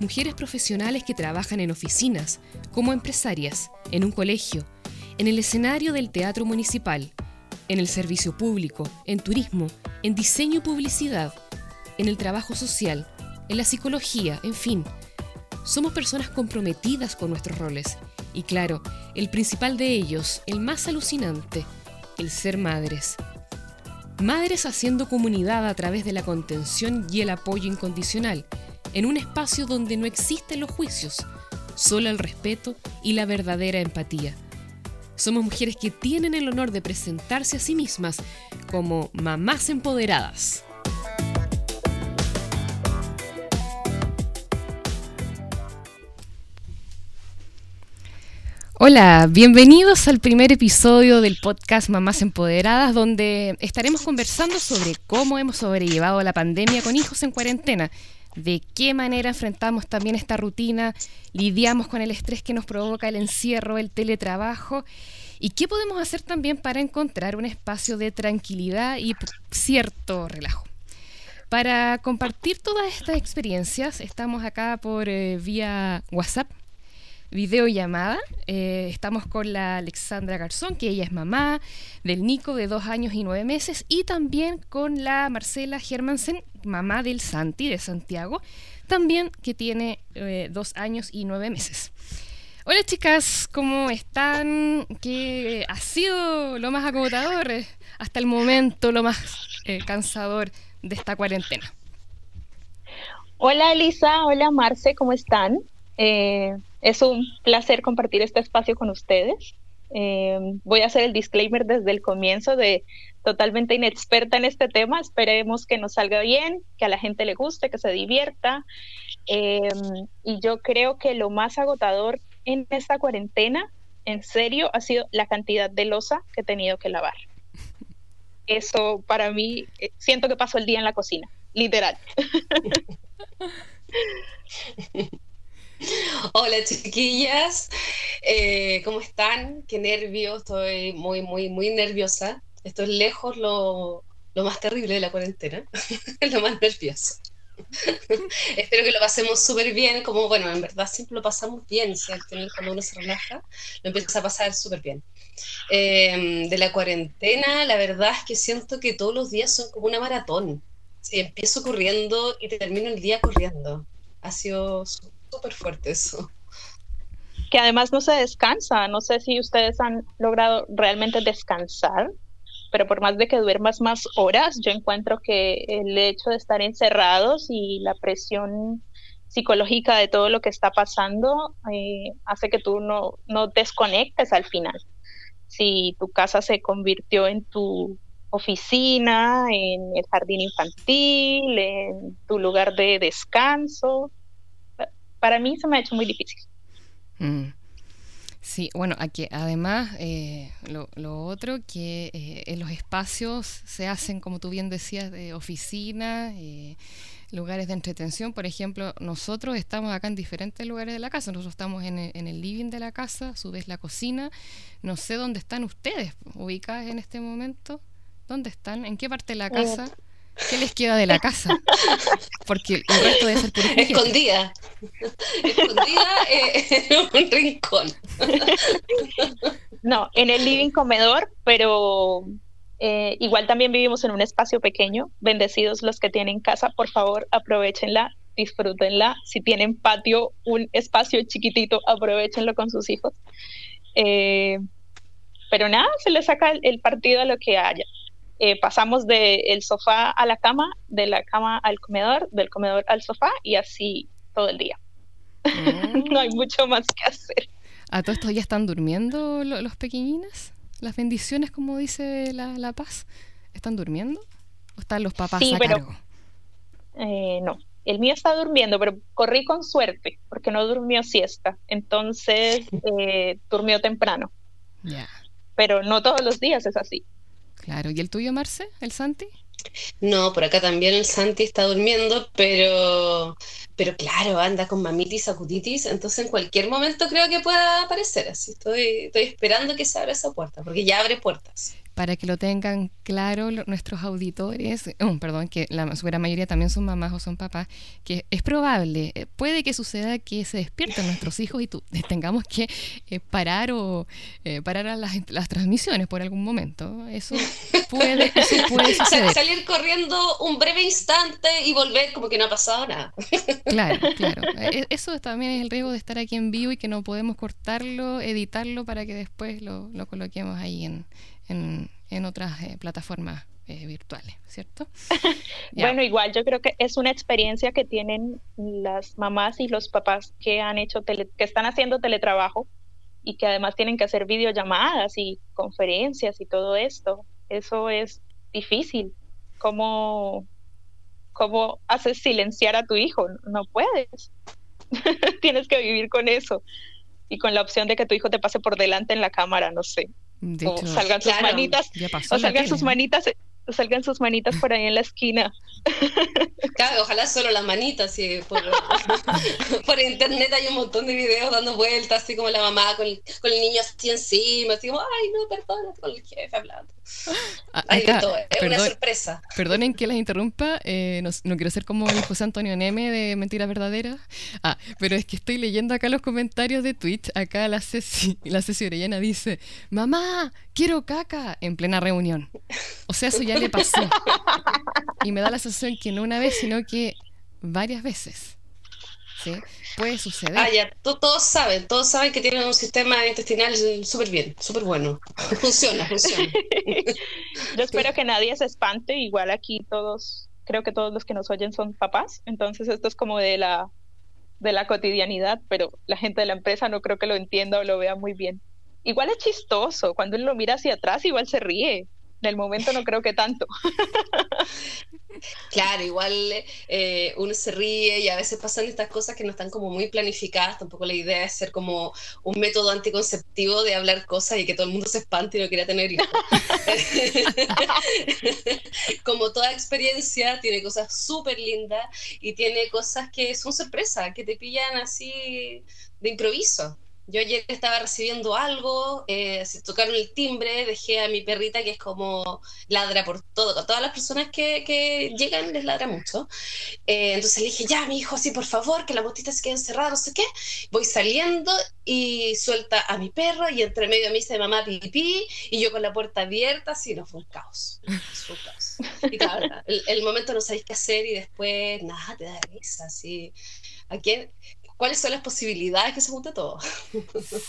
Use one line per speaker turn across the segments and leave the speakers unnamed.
mujeres profesionales que trabajan en oficinas, como empresarias, en un colegio, en el escenario del teatro municipal, en el servicio público, en turismo, en diseño y publicidad, en el trabajo social, en la psicología, en fin. Somos personas comprometidas con nuestros roles. Y claro, el principal de ellos, el más alucinante, el ser madres. Madres haciendo comunidad a través de la contención y el apoyo incondicional, en un espacio donde no existen los juicios, solo el respeto y la verdadera empatía. Somos mujeres que tienen el honor de presentarse a sí mismas como mamás empoderadas. Hola, bienvenidos al primer episodio del podcast Mamás Empoderadas, donde estaremos conversando sobre cómo hemos sobrellevado la pandemia con hijos en cuarentena de qué manera enfrentamos también esta rutina, lidiamos con el estrés que nos provoca el encierro, el teletrabajo y qué podemos hacer también para encontrar un espacio de tranquilidad y cierto relajo. Para compartir todas estas experiencias, estamos acá por eh, vía WhatsApp videollamada. Eh, estamos con la Alexandra Garzón, que ella es mamá del Nico de dos años y nueve meses, y también con la Marcela Germansen, mamá del Santi de Santiago, también que tiene eh, dos años y nueve meses. Hola chicas, ¿cómo están? ¿Qué ha sido lo más agotador eh, hasta el momento, lo más cansador de esta cuarentena?
Hola Elisa, hola Marce, ¿cómo están? Es un placer compartir este espacio con ustedes. Eh, voy a hacer el disclaimer desde el comienzo de totalmente inexperta en este tema. Esperemos que nos salga bien, que a la gente le guste, que se divierta. Eh, y yo creo que lo más agotador en esta cuarentena, en serio, ha sido la cantidad de losa que he tenido que lavar. Eso para mí, eh, siento que paso el día en la cocina, literal.
Hola chiquillas, eh, ¿cómo están? Qué nervio, estoy muy, muy, muy nerviosa. Esto es lejos lo, más terrible de la cuarentena, lo más nervioso. Espero que lo pasemos súper bien, como bueno, en verdad siempre lo pasamos bien, si cuando uno se relaja, lo empieza a pasar súper bien. Em, de la cuarentena, la verdad es que siento que todos los días son como una maratón. empiezo corriendo y termino el día corriendo. Ha sido súper fuerte eso.
Que además no se descansa. No sé si ustedes han logrado realmente descansar, pero por más de que duermas más horas, yo encuentro que el hecho de estar encerrados y la presión psicológica de todo lo que está pasando eh, hace que tú no, no desconectes al final. Si tu casa se convirtió en tu oficina, en el jardín infantil, en tu lugar de descanso, para mí se me ha hecho muy difícil.
Mm. Sí, bueno, aquí además eh, lo, otro que eh, en los espacios se hacen, como tú bien decías, de oficina, eh, lugares de entretención. Por ejemplo, nosotros estamos acá en diferentes lugares de la casa. Nosotros estamos en el, living de la casa, a su vez la cocina. No sé dónde están ustedes ubicadas en este momento. ¿Dónde están? ¿En qué parte de la casa? ¿Qué les queda de la casa? Porque el resto debe ser por
Escondida. Escondida en un rincón.
No, en el living comedor, pero eh, igual también vivimos en un espacio pequeño. Bendecidos los que tienen casa, por favor, aprovechenla, disfrútenla. Si tienen patio, un espacio chiquitito, aprovechenlo con sus hijos. Eh, pero nada, se les saca el partido a lo que haya. Eh, pasamos del sofá a la cama, de la cama al comedor, del comedor al sofá y así todo el día. Mm. no hay mucho más que hacer.
¿A todos estos ya están durmiendo los pequeñines? ¿Las bendiciones, como dice la, la, Paz? ¿Están durmiendo? ¿O están los papás a cargo?
Eh, no, el mío está durmiendo, pero corrí con suerte porque no durmió siesta, entonces eh, durmió temprano.
Ya.
Pero no todos los días es así.
Claro. ¿Y el tuyo, Marce? ¿El Santi?
No, por acá también el Santi está durmiendo, pero, pero claro, anda con mamitis, acuditis, entonces en cualquier momento creo que pueda aparecer. Así estoy, estoy esperando que se abra esa puerta, porque ya abre puertas
para que lo tengan claro nuestros auditores, oh, perdón, que la gran mayoría también son mamás o son papás, que es probable, eh, puede que suceda que se despierten nuestros hijos y tú, tengamos que eh, parar o eh, parar a las, las, transmisiones por algún momento. Eso puede, eso puede suceder.
Salir corriendo un breve instante y volver como que no ha pasado nada.
Claro, claro. E, eso también es el riesgo de estar aquí en vivo y que no podemos cortarlo, editarlo para que después lo, lo coloquemos ahí en en, otras eh, plataformas eh, virtuales, ¿cierto?
bueno, igual yo creo que es una experiencia que tienen las mamás y los papás que han hecho que están haciendo teletrabajo y que además tienen que hacer videollamadas y conferencias y todo esto. Eso es difícil. ¿Cómo, cómo haces silenciar a tu hijo? No puedes. Tienes que vivir con eso y con la opción de que tu hijo te pase por delante en la cámara, no sé o salgan sus manitas, o salgan sus manitas, salgan sus manitas por ahí en la esquina.
Claro, ojalá solo las manitas, y por, por, internet hay un montón de videos dando vueltas, así como la mamá con el, con el niño así encima, así como, ay, no, perdona, con el jefe hablando. Ah, hay de todo, es una sorpresa.
Perdonen que las interrumpa, eh, no, no, quiero ser como el José Antonio Neme de Mentira Verdadera, ah, pero es que estoy leyendo acá los comentarios de Twitch, acá la Ceci, la Ceci Orellana dice, mamá, quiero caca, en plena reunión. O sea, eso ya le pasó. Y me da la sensación que no una vez, sino que varias veces. ¿Sí? Puede suceder.
Ah, ya, todos saben, todos saben que tienen un sistema intestinal súper bien, súper bueno. funciona, funciona.
Yo espero que nadie se espante, igual aquí todos, creo que todos los que nos oyen son papás, entonces esto es como de la, de la cotidianidad, pero la gente de la empresa no creo que lo entienda o lo vea muy bien. Igual es chistoso, cuando él lo mira hacia atrás igual se ríe, en el momento no creo que tanto.
Claro, igual eh, uno se ríe y a veces pasan estas cosas que no están como muy planificadas. Tampoco la idea es ser como un método anticonceptivo de hablar cosas y que todo el mundo se espante y no quiera tener hijos. como toda experiencia, tiene cosas súper lindas y tiene cosas que son sorpresa, que te pillan así de improviso. Yo ayer estaba recibiendo algo, eh, se tocaron el timbre, dejé a mi perrita que es como ladra por todo, todas las personas que, que llegan les ladra mucho. Eh, entonces le dije, ya, mi hijo, sí, por favor, que la botita se quede encerrada, no sé qué. Voy saliendo y suelta a mi perro y entre medio a mí dice mamá pipí y yo con la puerta abierta, así, no, fue un caos. Y claro, el, el, momento no sabéis qué hacer y después, nada, te da risa, así. ¿A quién? Cuáles son las posibilidades que se junte todo.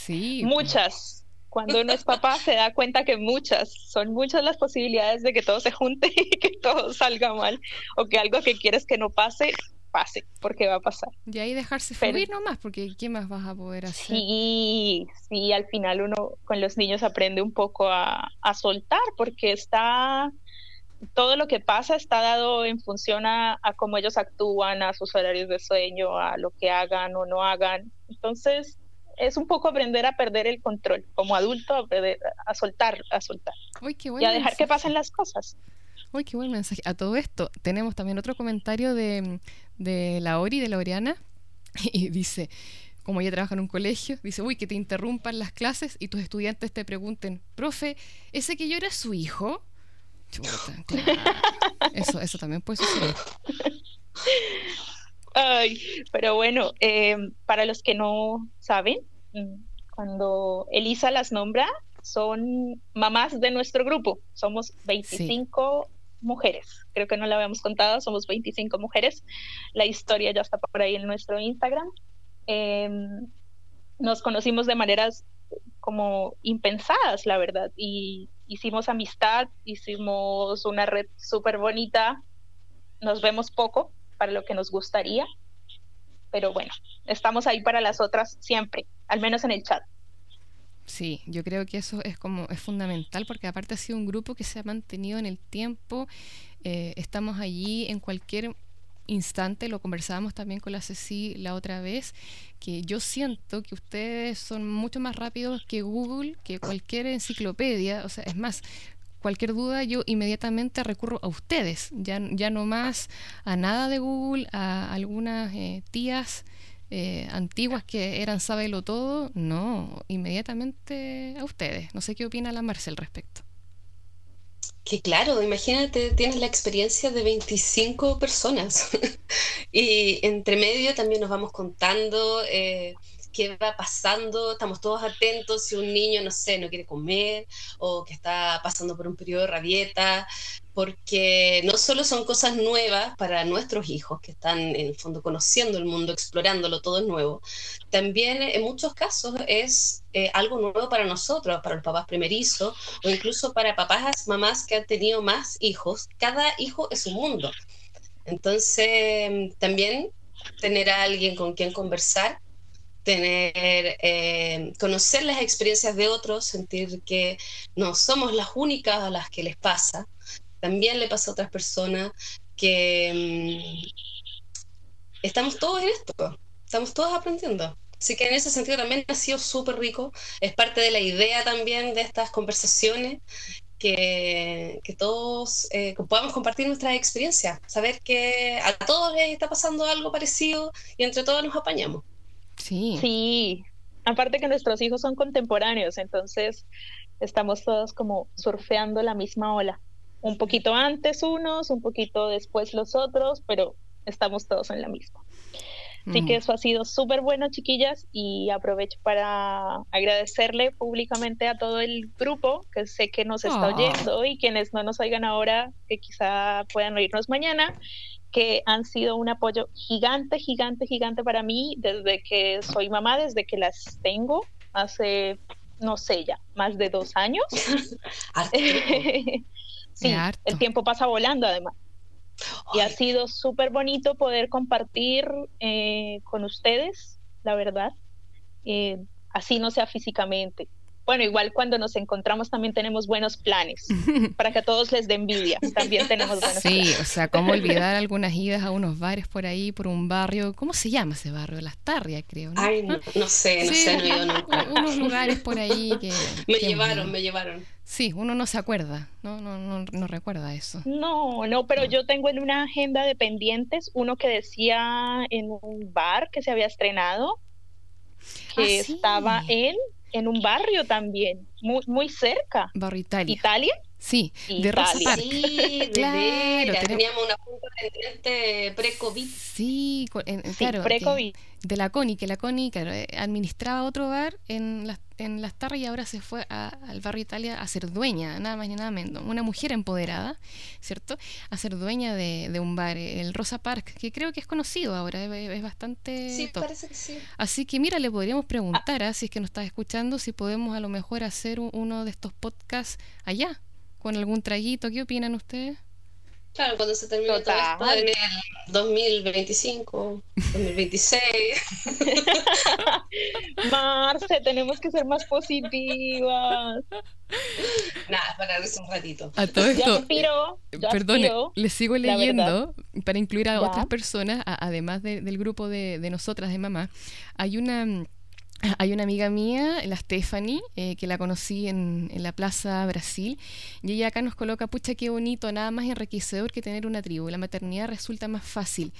Sí.
muchas. Cuando uno es papá se da cuenta que muchas, son muchas las posibilidades de que todo se junte y que todo salga mal o que algo que quieres que no pase, pase, porque va a pasar.
Y ahí dejarse fluir nomás, porque ¿qué más vas a poder hacer?
Sí, sí, al final uno con los niños aprende un poco a, a soltar, porque está todo lo que pasa está dado en función a, cómo ellos actúan, a sus horarios de sueño, a lo que hagan o no hagan. Entonces, es un poco aprender a perder el control, como adulto, a, a soltar, a soltar. y a dejar que pasen las cosas.
Uy, qué buen mensaje. A todo esto, tenemos también otro comentario de, de la Ori, de la Oriana, y dice, como ella trabaja en un colegio, dice, uy, que te interrumpan las clases y tus estudiantes te pregunten, profe, ¿ese que yo era su hijo? Eso, eso también puede suceder.
Ay, pero bueno, eh, para los que no saben, mm, cuando Elisa las nombra, son mamás de nuestro grupo. Somos 25 mujeres. Creo que no la habíamos contado, somos 25 mujeres. La historia ya está por ahí en nuestro Instagram. Em, nos conocimos de maneras como impensadas, la verdad, y hicimos amistad, hicimos una red súper bonita, nos vemos poco para lo que nos gustaría, pero bueno, estamos ahí para las otras siempre, al menos en el chat.
Sí, yo creo que eso es como es fundamental porque aparte ha sido un grupo que se ha mantenido en el tiempo. Eh, estamos allí en cualquier instante, lo conversábamos también con la Ceci la otra vez, que yo siento que ustedes son mucho más rápidos que Google, que cualquier enciclopedia, o sea, es más, cualquier duda yo inmediatamente recurro a ustedes, ya, ya no más a nada de Google, a algunas eh, tías eh, antiguas que eran sábelo todo, no, inmediatamente a ustedes. No sé qué opina la Marcel al respecto.
Que claro, imagínate, tienes la experiencia de 25 personas. Y entre medio también nos vamos contando eh, qué va pasando, estamos todos atentos si un niño, no sé, no quiere comer o que está pasando por un periodo de rabieta, porque no solo son cosas nuevas para nuestros hijos que están en el fondo conociendo el mundo, explorándolo, todo es nuevo, también en muchos casos es eh, algo nuevo para nosotros, para los papás primerizos o incluso para papás, mamás que han tenido más hijos. Cada hijo es un mundo. Entonces, también tener a alguien con quien conversar tener, eh, conocer las experiencias de otros, sentir que no somos las únicas a las que les pasa, también le pasa a otras personas que mm, estamos todos en esto, estamos todos aprendiendo. Así que en ese sentido también ha sido súper rico, es parte de la idea también de estas conversaciones, que, que todos eh, podamos compartir nuestras experiencias, saber que a todos les está pasando algo parecido y entre todos nos apañamos.
Sí. Sí, aparte que nuestros hijos son contemporáneos, entonces estamos todos como surfeando la misma ola un poquito antes unos, un poquito después los otros, pero estamos todos en la misma. Así que mm. eso ha sido súper bueno, chiquillas, y aprovecho para agradecerle públicamente a todo el grupo que sé que nos está ah. oyendo y quienes no nos oigan ahora, que quizá puedan oírnos mañana, que han sido un apoyo gigante, gigante, gigante para mí desde que soy mamá, desde que las tengo, hace, no sé ya, más de dos años. Sí, el tiempo pasa volando además. Y ha sido súper bonito poder compartir eh, con ustedes, la verdad, eh, así no sea físicamente, bueno, igual cuando nos encontramos también tenemos buenos planes, para que a todos les dé envidia, también tenemos buenos
sí,
planes.
Sí, o sea, cómo olvidar algunas idas a unos bares por ahí, por un barrio, ¿cómo se llama ese barrio? Las Tarrias, creo.
¿no? Ay, no, sé, no sé, no he ido nunca.
Unos lugares por ahí que...
me llevaron, me llevaron.
Sí, uno no se acuerda, ¿no? No, no, no recuerda eso.
No, no, pero yo tengo en una agenda de pendientes uno que decía en un bar que se había estrenado, que ah, estaba en en un barrio también, muy, muy cerca.
Barrio Italia.
¿Italia?
Sí, de Rosa Parks.
Sí, claro, teníamos una punta pendiente pre-COVID.
Sí, claro. pre-COVID. De la CONI, que la CONI claro, eh, administraba otro bar en las, en las Tarras y ahora se fue al barrio Italia a ser dueña, nada más ni nada menos. Una mujer empoderada, ¿cierto? A ser dueña de, de un bar, el Rosa Park, que creo que es conocido ahora, es, bastante.
Sí, parece que sí.
Así que mira, le podríamos preguntar, ah. si es que nos estás escuchando, si podemos a lo mejor hacer uno de estos podcasts allá con algún traguito. ¿Qué opinan ustedes?
Claro, cuando se termine todo esto en el 2025, 2026.
Marce, tenemos que ser más positivas.
Nada, para verse un ratito.
A todo esto, perdone, les sigo leyendo para incluir a otras personas, además del grupo de, de nosotras, de mamá. Hay una hay una amiga mía, la Stephanie, eh, que la conocí en, la Plaza Brasil, y ella acá nos coloca, pucha, qué bonito, nada más enriquecedor que tener una tribu. La maternidad resulta más fácil.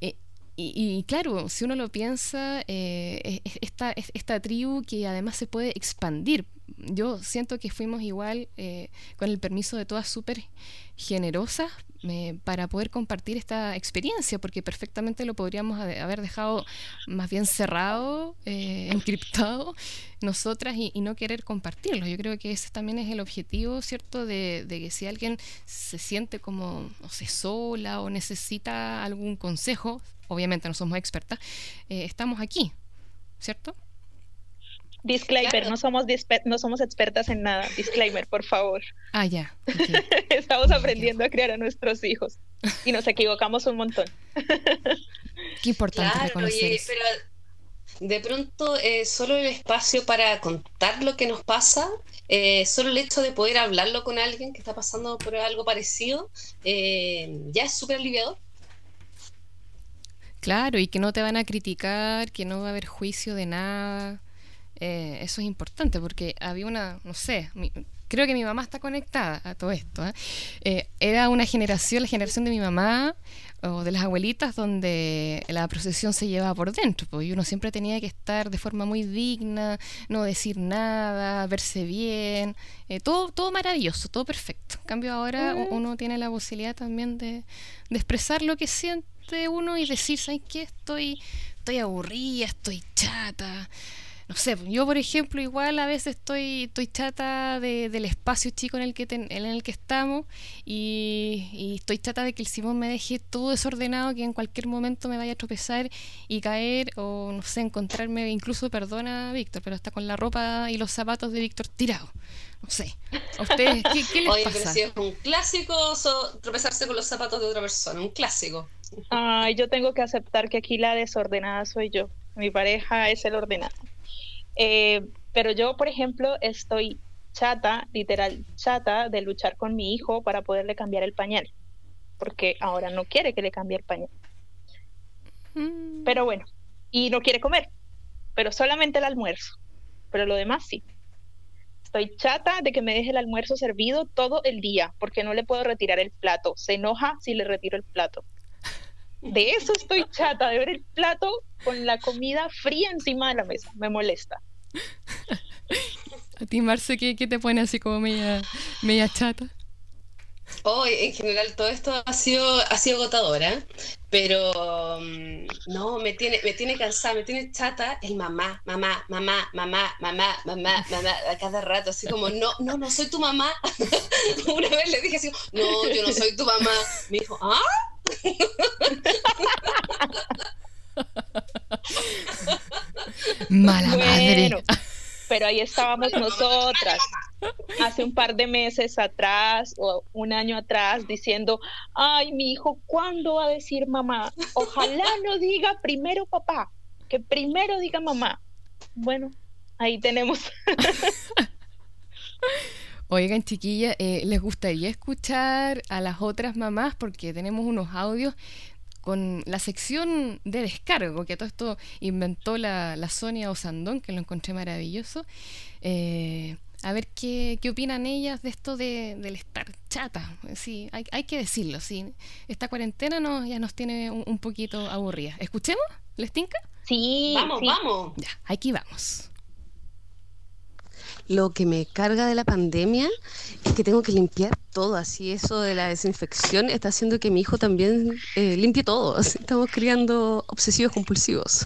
Eh, y, claro, si uno lo piensa, eh, esta, esta tribu que además se puede expandir. Yo siento que fuimos igual, con el permiso de todas súper generosas, para poder compartir esta experiencia, porque perfectamente lo podríamos haber dejado más bien cerrado, eh, encriptado nosotras y, no querer compartirlo. Yo creo que ese también es el objetivo, ¿cierto? De, que si alguien se siente como, no sé, sola o necesita algún consejo, obviamente no somos expertas, eh, estamos aquí, ¿cierto?
Disclaimer, no, somos no somos expertas en nada. Disclaimer, por favor.
Ah, ya.
Estamos aprendiendo a criar a nuestros hijos y nos equivocamos un montón.
Qué importante reconocer
pero de pronto eh, solo el espacio para contar lo que nos pasa, eh, solo el hecho de poder hablarlo con alguien que está pasando por algo parecido, eh, ya es súper aliviador.
Claro, y que no te van a criticar, que no va a haber juicio de nada. Eh, eso es importante porque había una, no sé, creo que mi mamá está conectada a todo esto. ¿eh? Eh, era una generación, la generación de mi mamá o de las abuelitas, donde la procesión se llevaba por dentro, pues, y uno siempre tenía que estar de forma muy digna, no decir nada, verse bien, todo, todo maravilloso, todo perfecto. En cambio ahora uno tiene la posibilidad también de, de expresar lo que siente uno y decir, ¿sabes qué? Estoy, estoy aburrida, estoy chata no sé, yo por ejemplo igual a veces estoy, estoy chata de, del espacio chico en el que, en el que estamos y, estoy chata de que el Simón me deje todo desordenado, que en cualquier momento me vaya a tropezar y caer o no sé, encontrarme, incluso perdona Víctor, pero hasta con la ropa y los zapatos de Víctor tirados. No sé. ¿A ustedes qué, qué les
Oye,
pasa?
pero si es un clásico tropezarse con los zapatos de otra persona, un clásico.
Ay, yo tengo que aceptar que aquí la desordenada soy yo. Mi pareja es el ordenado. Eh, pero yo, por ejemplo, estoy chata, literal chata, de luchar con mi hijo para poderle cambiar el pañal, porque ahora no quiere que le cambie el pañal. Mm. Pero bueno, y no quiere comer, pero solamente el almuerzo, pero lo demás sí. Estoy chata de que me deje el almuerzo servido todo el día, porque no le puedo retirar el plato. Se enoja si le retiro el plato. De eso estoy chata, de ver el plato con la comida fría encima de la mesa. Me molesta.
A ti, Marce, ¿qué, te pone así como media, media chata?
Hoy, en general, todo esto ha sido, ha sido agotadora, ¿eh? pero mm, no, me tiene, me tiene cansada, me tiene chata el mamá, mamá, mamá, mamá, mamá, mamá, mamá, a cada rato, así como, no, no, no soy tu mamá. Una vez le dije así, no, yo no soy tu mamá. Me dijo, ¿ah?
Mala madre.
Pero ahí estábamos nosotras hace un par de meses atrás o un año atrás diciendo, ay, mi hijo, ¿cuándo va a decir mamá? Ojalá no diga primero papá, que primero diga mamá. Bueno, ahí tenemos.
Oigan, chiquilla, eh, ¿les gustaría escuchar a las otras mamás? Porque tenemos unos audios con la sección de descargo, que todo esto inventó la, la Sonia Osandón, que lo encontré maravilloso. Eh, a ver qué, qué, opinan ellas de esto de, del estar chata. Sí, hay, hay que decirlo, sí. Esta cuarentena nos, ya nos tiene un, poquito aburrida. ¿Escuchemos? ¿Les tinca?
Sí,
vamos, vamos.
Ya, aquí vamos
lo que me carga de la pandemia es que tengo que limpiar todo, así eso de la desinfección está haciendo que mi hijo también eh, limpie todo, estamos criando obsesivos compulsivos.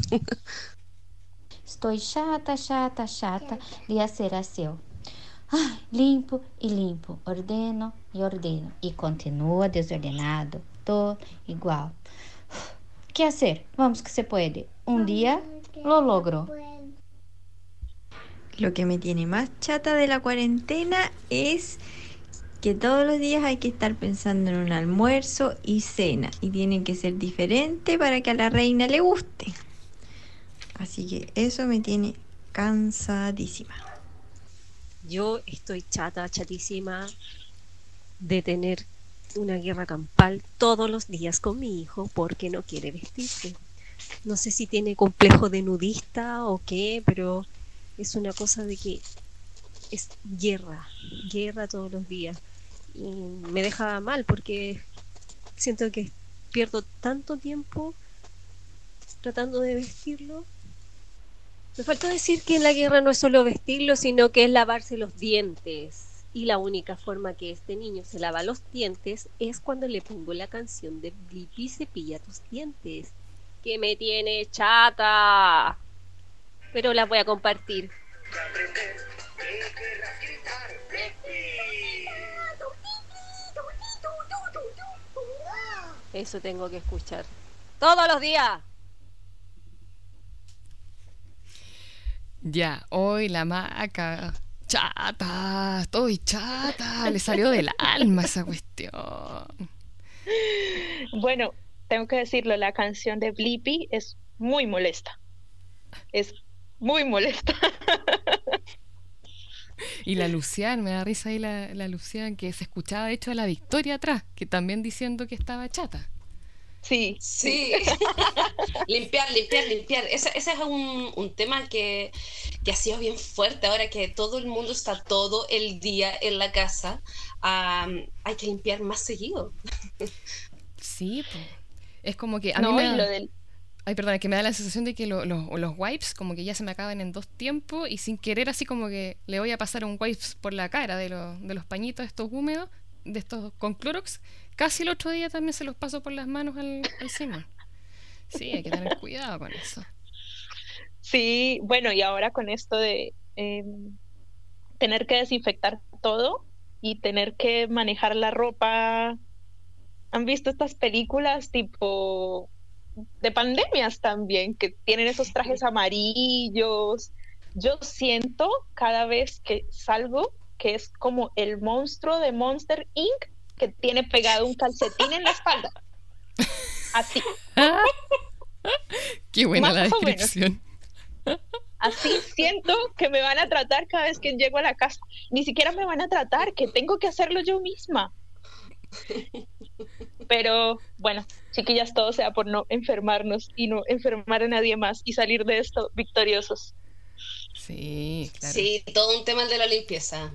Estoy chata, chata, chata de hacer aseo. Ai, limpo e limpo, ordeno e ordeno e continua desordenado, todo igual. ¿Qué hacer? Vamos que se puede. Un día lo logro.
Lo que me tiene más chata de la cuarentena es que todos los días hay que estar pensando en un almuerzo y cena y tienen que ser diferentes para que a la reina le guste. Así que eso me tiene cansadísima.
Yo estoy chata, chatísima de tener una guerra campal todos los días con mi hijo porque no quiere vestirse. No sé si tiene complejo de nudista o qué, pero es una cosa de que es guerra, guerra todos los días. Y me deja mal porque siento que pierdo tanto tiempo tratando de vestirlo. Me falta decir que en la guerra no es solo vestirlo, sino que es lavarse los dientes. Y la única forma que este niño se lava los dientes es cuando le pongo la canción de Blippi cepilla tus dientes. Que me tiene chata pero las voy a compartir. Eso tengo que escuchar. Todos los días.
Ya, hoy la maca. Chata, estoy chata. Le salió del alma esa cuestión.
Bueno, tengo que decirlo, la canción de Blippi es muy molesta. Es muy molesta.
Y la Lucian, me da risa ahí la, la Lucian, que se escuchaba de hecho a la Victoria atrás, que también diciendo que estaba chata.
Sí.
Sí. limpiar, limpiar, limpiar. Ese, ese es un, un tema que, que, ha sido bien fuerte ahora que todo el mundo está todo el día en la casa. Um, hay que limpiar más seguido.
sí, pues. es como que a no, mí me... Lo del... Ay, perdón, es que me da la sensación de que lo, lo, los wipes como que ya se me acaban en dos tiempos y sin querer así como que le voy a pasar un wipes por la cara de, lo, de los pañitos estos húmedos, de estos con Clorox, casi el otro día también se los paso por las manos al, al Simón. Sí, hay que tener cuidado con eso.
Sí, bueno, y ahora con esto de eh, tener que desinfectar todo y tener que manejar la ropa. ¿Han visto estas películas tipo de pandemias también, que tienen esos trajes amarillos. Yo siento cada vez que salgo que es como el monstruo de Monster Inc. que tiene pegado un calcetín en la espalda. Así.
Qué buena la descripción.
Así siento que me van a tratar cada vez que llego a la casa. Ni siquiera me van a tratar, que tengo que hacerlo yo misma. Pero bueno, chiquillas, todo sea por no enfermarnos y no enfermar a nadie más y salir de esto victoriosos.
Sí, claro.
Sí, todo un tema de la limpieza.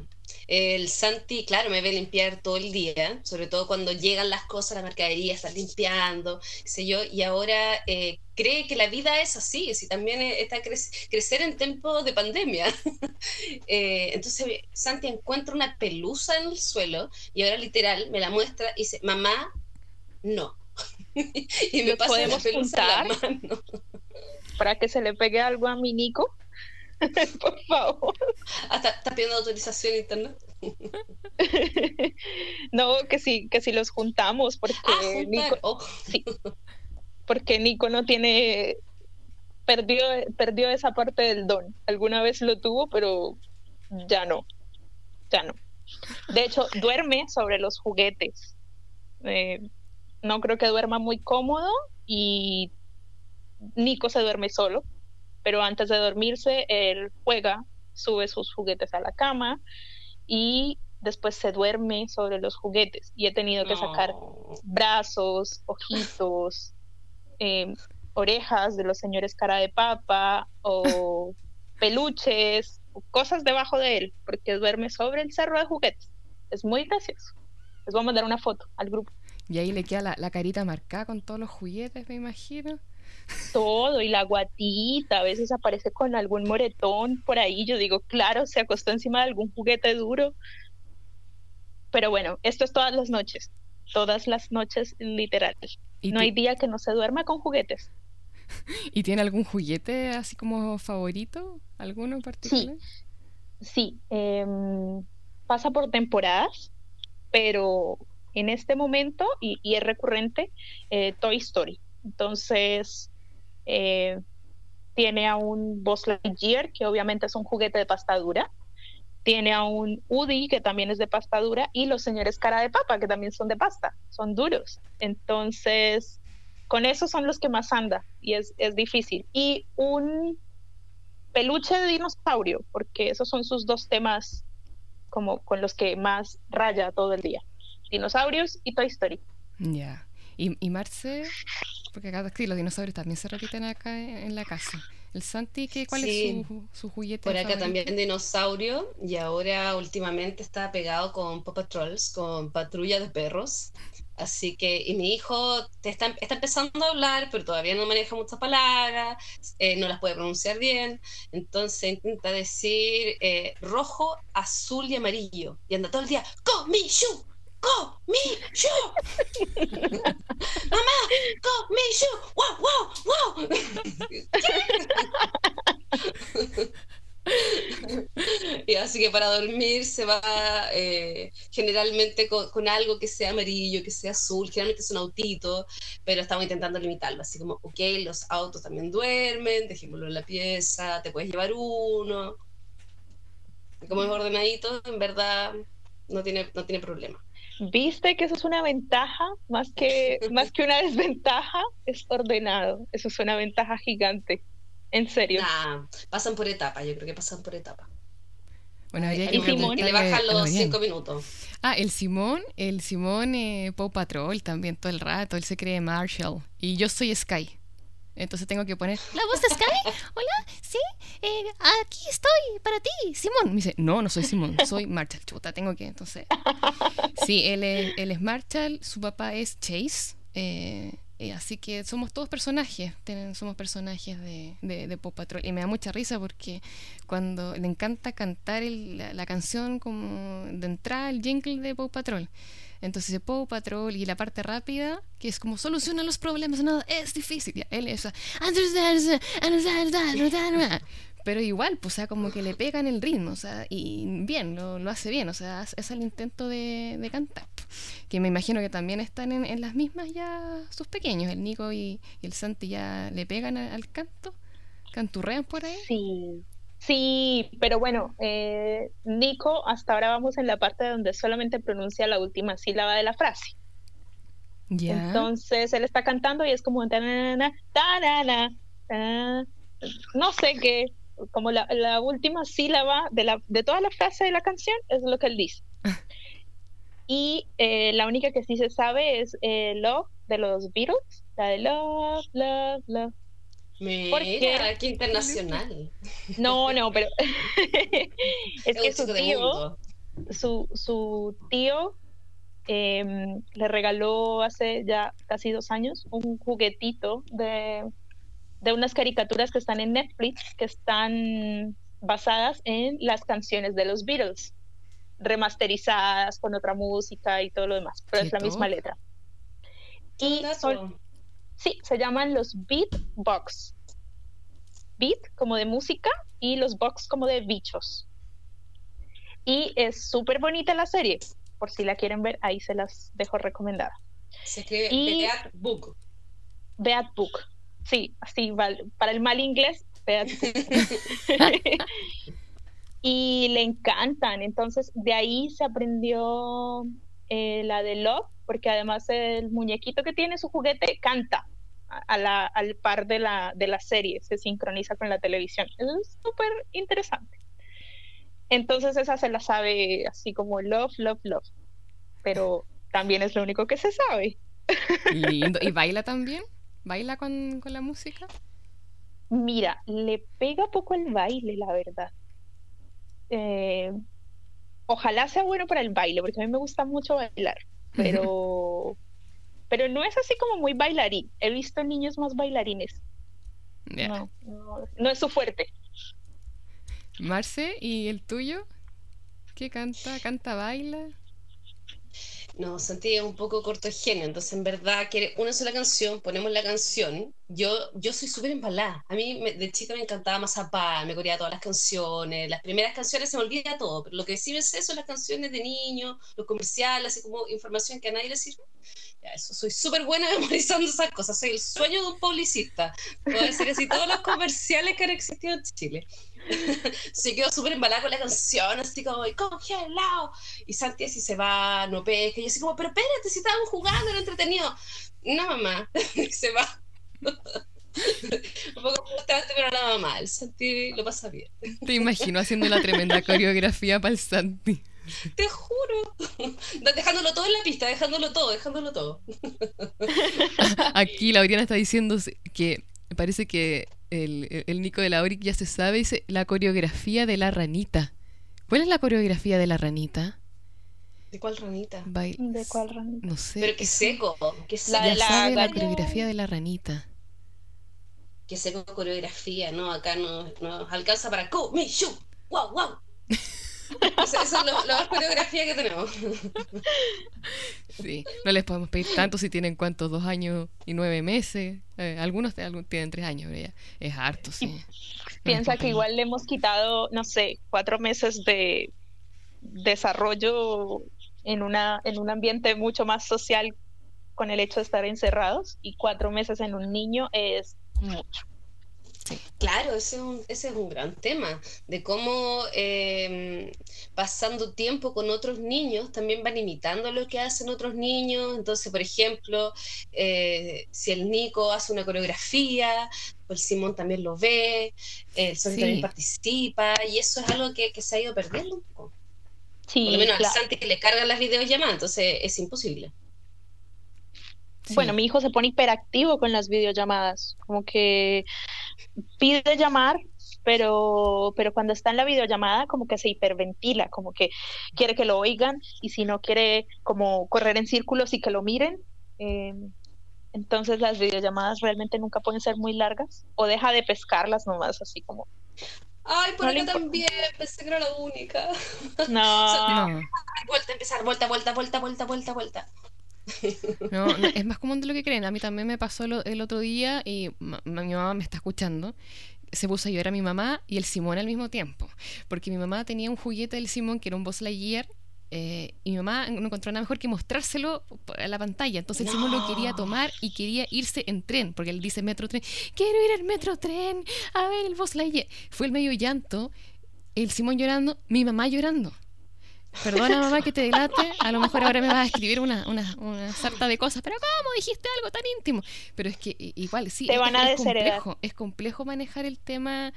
El Santi, claro, me ve limpiar todo el día, sobre todo cuando llegan las cosas, la mercadería, está limpiando, sé yo, y ahora eh, cree que la vida es así, si también está cre crecer en tiempo de pandemia. eh, entonces, Santi encuentra una pelusa en el suelo y ahora literal me la muestra y dice, mamá, no. y me la mano.
Para que se le pegue algo a mi Nico. Por favor.
Hasta ah, está pidiendo autorización internet.
no, que sí, que si los juntamos, porque
ah,
Nico,
oh.
sí, porque Nico no tiene, perdió, perdió esa parte del don. Alguna vez lo tuvo, pero ya no, ya no. De hecho, duerme sobre los juguetes. Eh, no creo que duerma muy cómodo y Nico se duerme solo pero antes de dormirse él juega, sube sus juguetes a la cama y después se duerme sobre los juguetes y he tenido que sacar brazos, ojitos, em, orejas de los señores cara de papa o peluches, cosas debajo de él, porque duerme sobre el cerro de juguetes. Es muy gracioso. Les voy a mandar una foto al grupo.
Y ahí le queda la, la carita marcada con todos los juguetes, me imagino
todo y la guatita, a veces aparece con algún moretón por ahí, yo digo, claro, se acostó encima de algún juguete duro. Pero bueno, esto es todas las noches, todas las noches literal. no hay día que no se duerma con juguetes.
¿Y tiene algún juguete así como favorito? ¿Alguno en particular?
Sí, sí. Em, pasa por temporadas, pero en este momento, y, es recurrente, eh, Toy Story. Entonces, eh, tiene a un Buzz Lightyear, que obviamente es un juguete de pasta dura. Tiene a un Woody, que también es de pasta dura. Y los señores cara de papa, que también son de pasta. Son duros. Entonces, con esos son los que más anda. Y es, es difícil. Y un peluche de dinosaurio, porque esos son sus dos temas como con los que más raya todo el día. Dinosaurios y Toy Story.
Ya. ¿Y, ¿Y Marce? porque acá sí, los dinosaurios también se repiten acá en la casa. El Santi, ¿qué, ¿cuál es su, su, juguete?
Por acá también dinosaurio y ahora últimamente está pegado con Paw Patrols, con patrulla de perros. Así que, y mi hijo está, está empezando a hablar, pero todavía no maneja muchas palabras, eh, no las puede pronunciar bien. Entonces intenta decir eh, rojo, azul y amarillo. Y anda todo el día, ¡Comishu! Go, me, Mamá, go, me, Wow, wow, wow. y así que para dormir se va eh, generalmente con, algo que sea amarillo, que sea azul, generalmente es un autito, pero estamos intentando limitarlo, así como, ok, los autos también duermen, dejémoslo en la pieza, te puedes llevar uno. Como es ordenadito, en verdad no tiene, no tiene problema.
¿Viste que eso es una ventaja más que, más que una desventaja? Es ordenado. Eso es una ventaja gigante. En serio.
pasan por etapa, yo creo que pasan por etapa.
Bueno,
y, le bajan los cinco minutos.
Ah, el Simón, el Simón eh, Paw Patrol también todo el rato, él se cree Marshall. Y yo soy Sky. Entonces tengo que poner, ¿la voz de Sky? Hola, sí, eh, aquí estoy para ti, Simón. Me dice, no, no soy Simón, soy Marshall. Chuta, tengo que, entonces. Sí, él es, él es Marshall, su papá es Chase. Eh, eh, así que somos todos personajes, tienen, somos personajes de, de, de Paw Patrol. Y me da mucha risa porque cuando le encanta cantar el- la, la canción como de entrada, el jingle de Paw Patrol. Entonces Paw Patrol y la parte rápida, que es como soluciona los problemas, nada es difícil. Él. Pero igual, pues, o sea, como que le pegan el ritmo, o sea, y bien, lo, hace bien, o sea, es el intento de, cantar. Que me imagino que también están en, las mismas ya sus pequeños, el Nico y, el Santi ya le pegan a- al canto, canturrean por ahí.
Sí, sí, pero bueno, eh, Nico, hasta ahora vamos en la parte donde solamente pronuncia la última sílaba de la frase.
Ya.
Entonces él está cantando y es como tanana, tanana, ta- no sé qué, como la, la última sílaba de, la, de toda la frase de la canción es lo que él dice. Y eh, la única que sí se sabe es eh, Love de los Beatles, la de Love, Love, Love.
Mira,
qué?
qué internacional.
No, no, pero es que su tío, su, su tío em, le regaló hace ya casi dos años un juguetito de, de unas caricaturas que están en Netflix, que están basadas en las canciones de los Beatles, remasterizadas con otra música y todo lo demás, pero es la misma letra. Y son, sí, se llaman los Beatbox. Beat como de música y los box como de bichos. Y es súper bonita la serie. Por si la quieren ver, ahí se las dejo recomendada.
Se escribe
y-
Beat Book.
Beat Book. Sí, así, para el mal inglés, Beat Book. y le encantan. Entonces, de ahí se aprendió eh, la de Love, porque además el muñequito que tiene su juguete canta a- la- al par de la, de la serie, se sincroniza con la televisión. Eso es súper interesante. Entonces, esa se la sabe así como Love, Love, Love. Pero también es lo único que se sabe.
Lindo. ¿Y baila también? ¿Baila con, con la música?
Mira, le pega poco el baile, la verdad. Eh, ojalá sea bueno para el baile, porque a mí me gusta mucho bailar, pero, pero no es así como muy bailarín. He visto niños más bailarines. No, no, no es su fuerte.
Marce, ¿y el tuyo? ¿Qué canta? ¿Canta, baila?
No, Santi es un poco corto de genio, entonces en verdad quiere una sola canción, ponemos la canción. Yo, yo soy súper embalada. A mí me- de chica me encantaba Mazapán, me coreaba todas las canciones. Las primeras canciones se me olvida todo, pero lo que sí me sé son las canciones de niños, los comerciales, así como información que a nadie le sirve. Eso, soy súper buena memorizando esas cosas. Soy el sueño de un publicista. Puedo decir así todos los comerciales que han existido en Chile. se quedó súper embalada con la canción, así como, y congelado. Y Santi así se va, no pesca. Y yo así como, pero espérate, si estábamos jugando, era entretenido. No, mamá, se va. Un poco frustrante, pero nada mal. Santi lo pasa bien.
Te imagino haciendo la tremenda coreografía para el Santi.
Te juro. Dejándolo todo en la pista, dejándolo todo, dejándolo todo.
Aquí Lauriana está diciendo que parece que el, el Nico de la Oric ya se sabe, dice la coreografía de la ranita. ¿Cuál es la coreografía de la ranita?
¿De cuál ranita?
Bail-
¿De cuál ranita?
No sé.
Pero que seco, que seco,
ya
la
sabe la coreografía de la ranita.
que seco coreografía, ¿no? Acá nos no alcanza para go, me, shoot, wow, wow. Esa es lo- la más coreografía que tenemos.
Sí, no les podemos pedir tanto si tienen cuántos, dos años y nueve meses. Eh, algunos, algunos tienen tres años, pero ya es harto, sí.
Piensa que igual le hemos quitado, no sé, cuatro meses de desarrollo en, una, en un ambiente mucho más social con el hecho de estar encerrados y cuatro meses en un niño es mucho.
Claro, ese es un, ese es un gran tema, de cómo eh, pasando tiempo con otros niños también van imitando lo que hacen otros niños. Entonces, por ejemplo, eh, si el Nico hace una coreografía, pues el Simón también lo ve, el
Sí.
también participa, y eso es algo que, que se ha ido perdiendo un poco.
Sí,
Por lo menos
claro.
al Santi que le cargan las videollamadas, entonces es imposible.
Sí.
Bueno, mi hijo se pone hiperactivo con las videollamadas, como que pide llamar, pero, pero cuando está en la videollamada como que se hiperventila, como que quiere que lo oigan y si no quiere como correr en círculos y que lo miren. eh, entonces las videollamadas realmente nunca pueden ser muy largas o deja de pescarlas nomás así como,
Ay, por
No
acá también, pensé que era la única.
no,
No,
Ay, vuelta a empezar, vuelta, vuelta, vuelta, vuelta, vuelta, vuelta.
no, no, es más común de lo que creen. A mí también me pasó lo- el otro día y ma- mi mamá me está escuchando. Se puso a llorar a mi mamá y el Simón al mismo tiempo. Porque mi mamá tenía un juguete del Simón que era un Buzz Lightyear eh, y mi mamá no encontró nada mejor que mostrárselo a la pantalla. Entonces el Simón lo quería tomar y quería irse en tren, porque él dice metro tren. Quiero ir al metro tren a ver el Buzz Lightyear. Fue el medio llanto, el Simón llorando, mi mamá llorando. Perdona mamá que te delate, a lo mejor ahora me vas a escribir una, una, una sarta de cosas, pero ¿cómo dijiste algo tan íntimo? Pero es que igual, sí,
Te
es,
van a
es
desheredar.
complejo, es complejo manejar el tema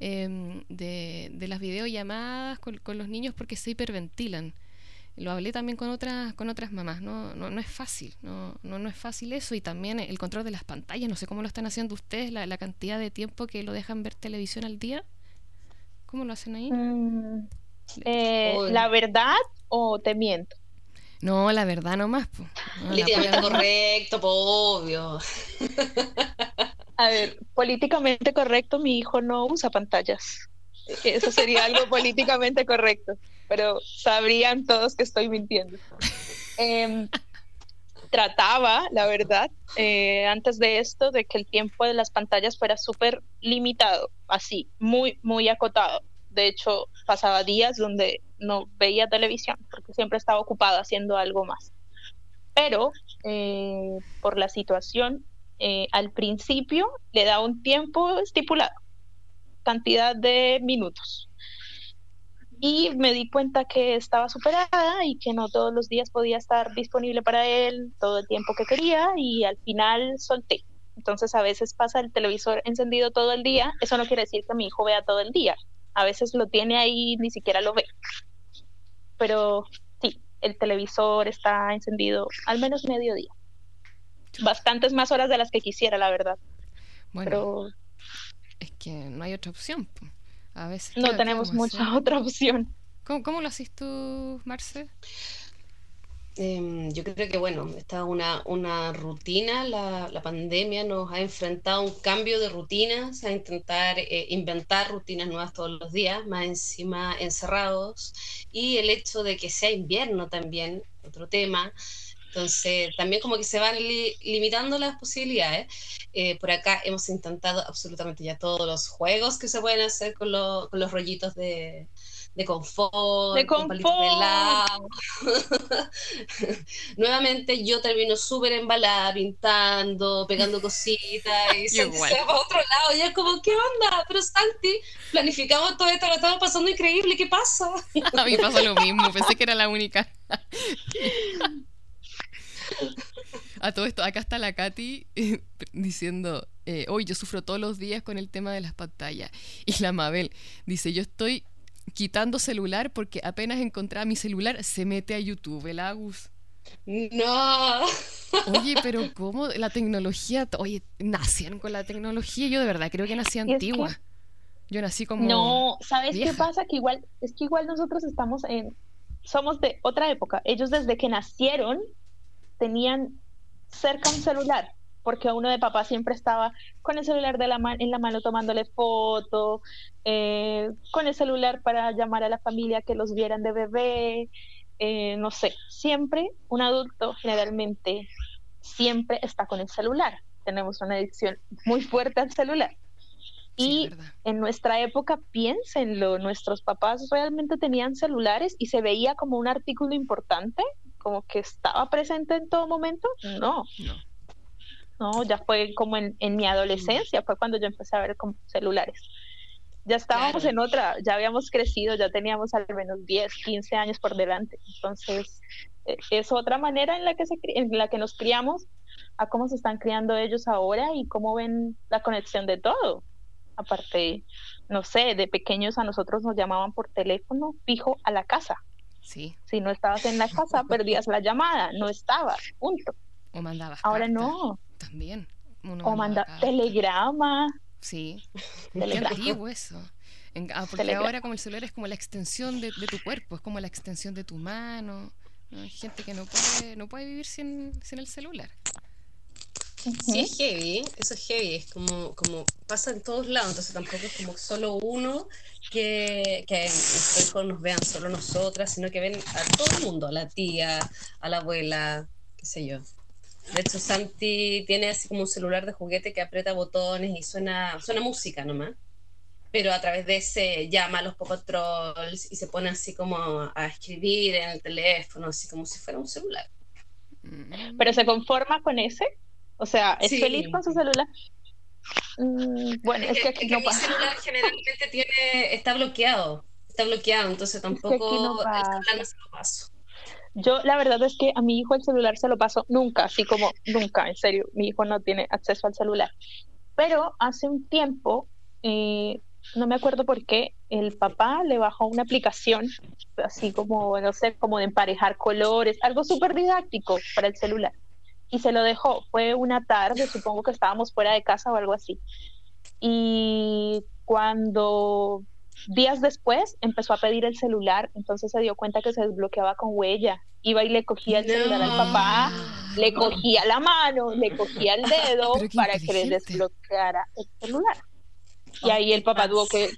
em, de, de las videollamadas con, con los niños porque se hiperventilan. Lo hablé también con otras, con otras mamás, no, no, no es fácil, no, no, no es fácil eso y también el control de las pantallas, no sé cómo lo están haciendo ustedes, la, la cantidad de tiempo que lo dejan ver televisión al día, ¿cómo lo hacen ahí?
Mm, eh, la verdad o te miento.
No, la verdad nomás. po. No, la
Políticamente correcto, po, obvio.
A ver, políticamente correcto, mi hijo no usa pantallas. Eso sería algo políticamente correcto, pero sabrían todos que estoy mintiendo. Em, trataba, la verdad, eh, antes de esto, de que el tiempo de las pantallas fuera súper limitado, así, muy, muy acotado. De hecho, pasaba días donde no veía televisión, porque siempre estaba ocupado haciendo algo más. Pero eh, por la situación, eh, al principio le da un tiempo estipulado, cantidad de minutos. Y me di cuenta que estaba superada y que no todos los días podía estar disponible para él todo el tiempo que quería y al final solté. Entonces a veces pasa el televisor encendido todo el día, eso no quiere decir que mi hijo vea todo el día, a veces lo tiene ahí ni siquiera lo ve. Pero sí, el televisor está encendido al menos mediodía. Bastantes más horas de las que quisiera, la verdad.
Bueno,
Pero
es que no hay otra opción. A veces.
no
¿qué- qué
tenemos mucha
hacer?
otra opción.
¿Cómo, cómo lo haces tú, Marce?
Em, yo creo que, bueno, esta una, una rutina, la, la pandemia nos ha enfrentado a un cambio de rutinas, a intentar eh, inventar rutinas nuevas todos los días, más encima encerrados, y el hecho de que sea invierno también, otro tema. Entonces, también como que se van li- limitando las posibilidades. Eh, por acá hemos intentado absolutamente ya todos los juegos que se pueden hacer con, lo- con los rollitos de, de confort,
De
con palitos de
confort.
Nuevamente yo termino súper embalada, pintando, pegando cositas y se va para otro lado. Y es como, ¿qué onda? Pero Santi, planificamos todo esto, lo estamos pasando increíble, ¿qué pasa?
A mí pasó lo mismo, pensé que era la única. A todo esto, acá está la Katy eh, diciendo, eh, hoy yo sufro todos los días con el tema de las pantallas. Y la Mabel dice, yo estoy quitando celular porque apenas encontraba mi celular, se mete a YouTube, el Agus.
No.
Oye, pero ¿cómo la tecnología? Oye, nacieron con la tecnología. Yo de verdad creo que nací
Y es que-
antigua. Yo nací como...
No, ¿sabes qué pasa? Que igual, es que igual nosotros estamos en, somos de otra época. Ellos desde que nacieron tenían cerca un celular, porque uno de papá siempre estaba con el celular de la en la mano tomándole foto, eh, con el celular para llamar a la familia que los vieran de bebé, eh, no sé, siempre un adulto generalmente siempre está con el celular. Tenemos una adicción muy fuerte al celular.
Sí,
Y
verdad.
en nuestra época, piénsenlo, nuestros papás realmente tenían celulares y se veía como un artículo importante, como que estaba presente en todo momento. No,
No.
No, ya fue como en, en mi adolescencia, fue cuando yo empecé a ver como celulares. Ya estábamos
Claro.
en otra, ya habíamos crecido, ya teníamos al menos 10, 15 años por delante. Entonces, eh, es otra manera en la que, se, en la que nos criamos a cómo se están criando ellos ahora y cómo ven la conexión de todo. Aparte, no sé, de pequeños a nosotros nos llamaban por teléfono fijo a la casa.
Sí.
Si no estabas en la casa, perdías la llamada, no estabas, punto.
O mandabas.
Ahora
carta
no.
También. Uno
O manda telegrama.
Sí. Qué
Telegrama.
antiguo eso. En- ah, porque
Telegrama.
ahora como el celular es como la extensión de, de tu cuerpo, es como la extensión de tu mano. ¿no? Hay gente que no puede, no puede vivir sin, sin el celular.
Sí, es heavy, eso es heavy, es como, como pasa en todos lados, entonces tampoco es como solo uno que, que nuestros hijos nos vean solo nosotras, sino que ven a todo el mundo, a la tía, a la abuela, qué sé yo. De hecho, Santi tiene así como un celular de juguete que aprieta botones y suena, suena música nomás. Pero a través de ese llama a los Poco Trolls y se pone así como a escribir en el teléfono, así como si fuera un celular.
Mm.
Pero se conforma con ese. O sea, es
Sí.
feliz con su celular. Mm, bueno, es que aquí no
mi
pasa.
celular generalmente tiene, está bloqueado. Está bloqueado, entonces tampoco
aquí no
el celular no se lo paso.
Yo la verdad es que a mi hijo el celular se lo paso nunca, así como nunca, en serio, mi hijo no tiene acceso al celular. Pero hace un tiempo, eh, no me acuerdo por qué, el papá le bajó una aplicación, así como, no sé, como de emparejar colores, algo súper didáctico para el celular. Y se lo dejó, fue una tarde, supongo que estábamos fuera de casa o algo así. Y cuando días después empezó a pedir el celular, entonces se dio cuenta que se desbloqueaba con huella. Iba y le cogía el celular al papá, le cogía la mano, le cogía el dedo para que le desbloqueara el celular. Y ahí el papá tuvo que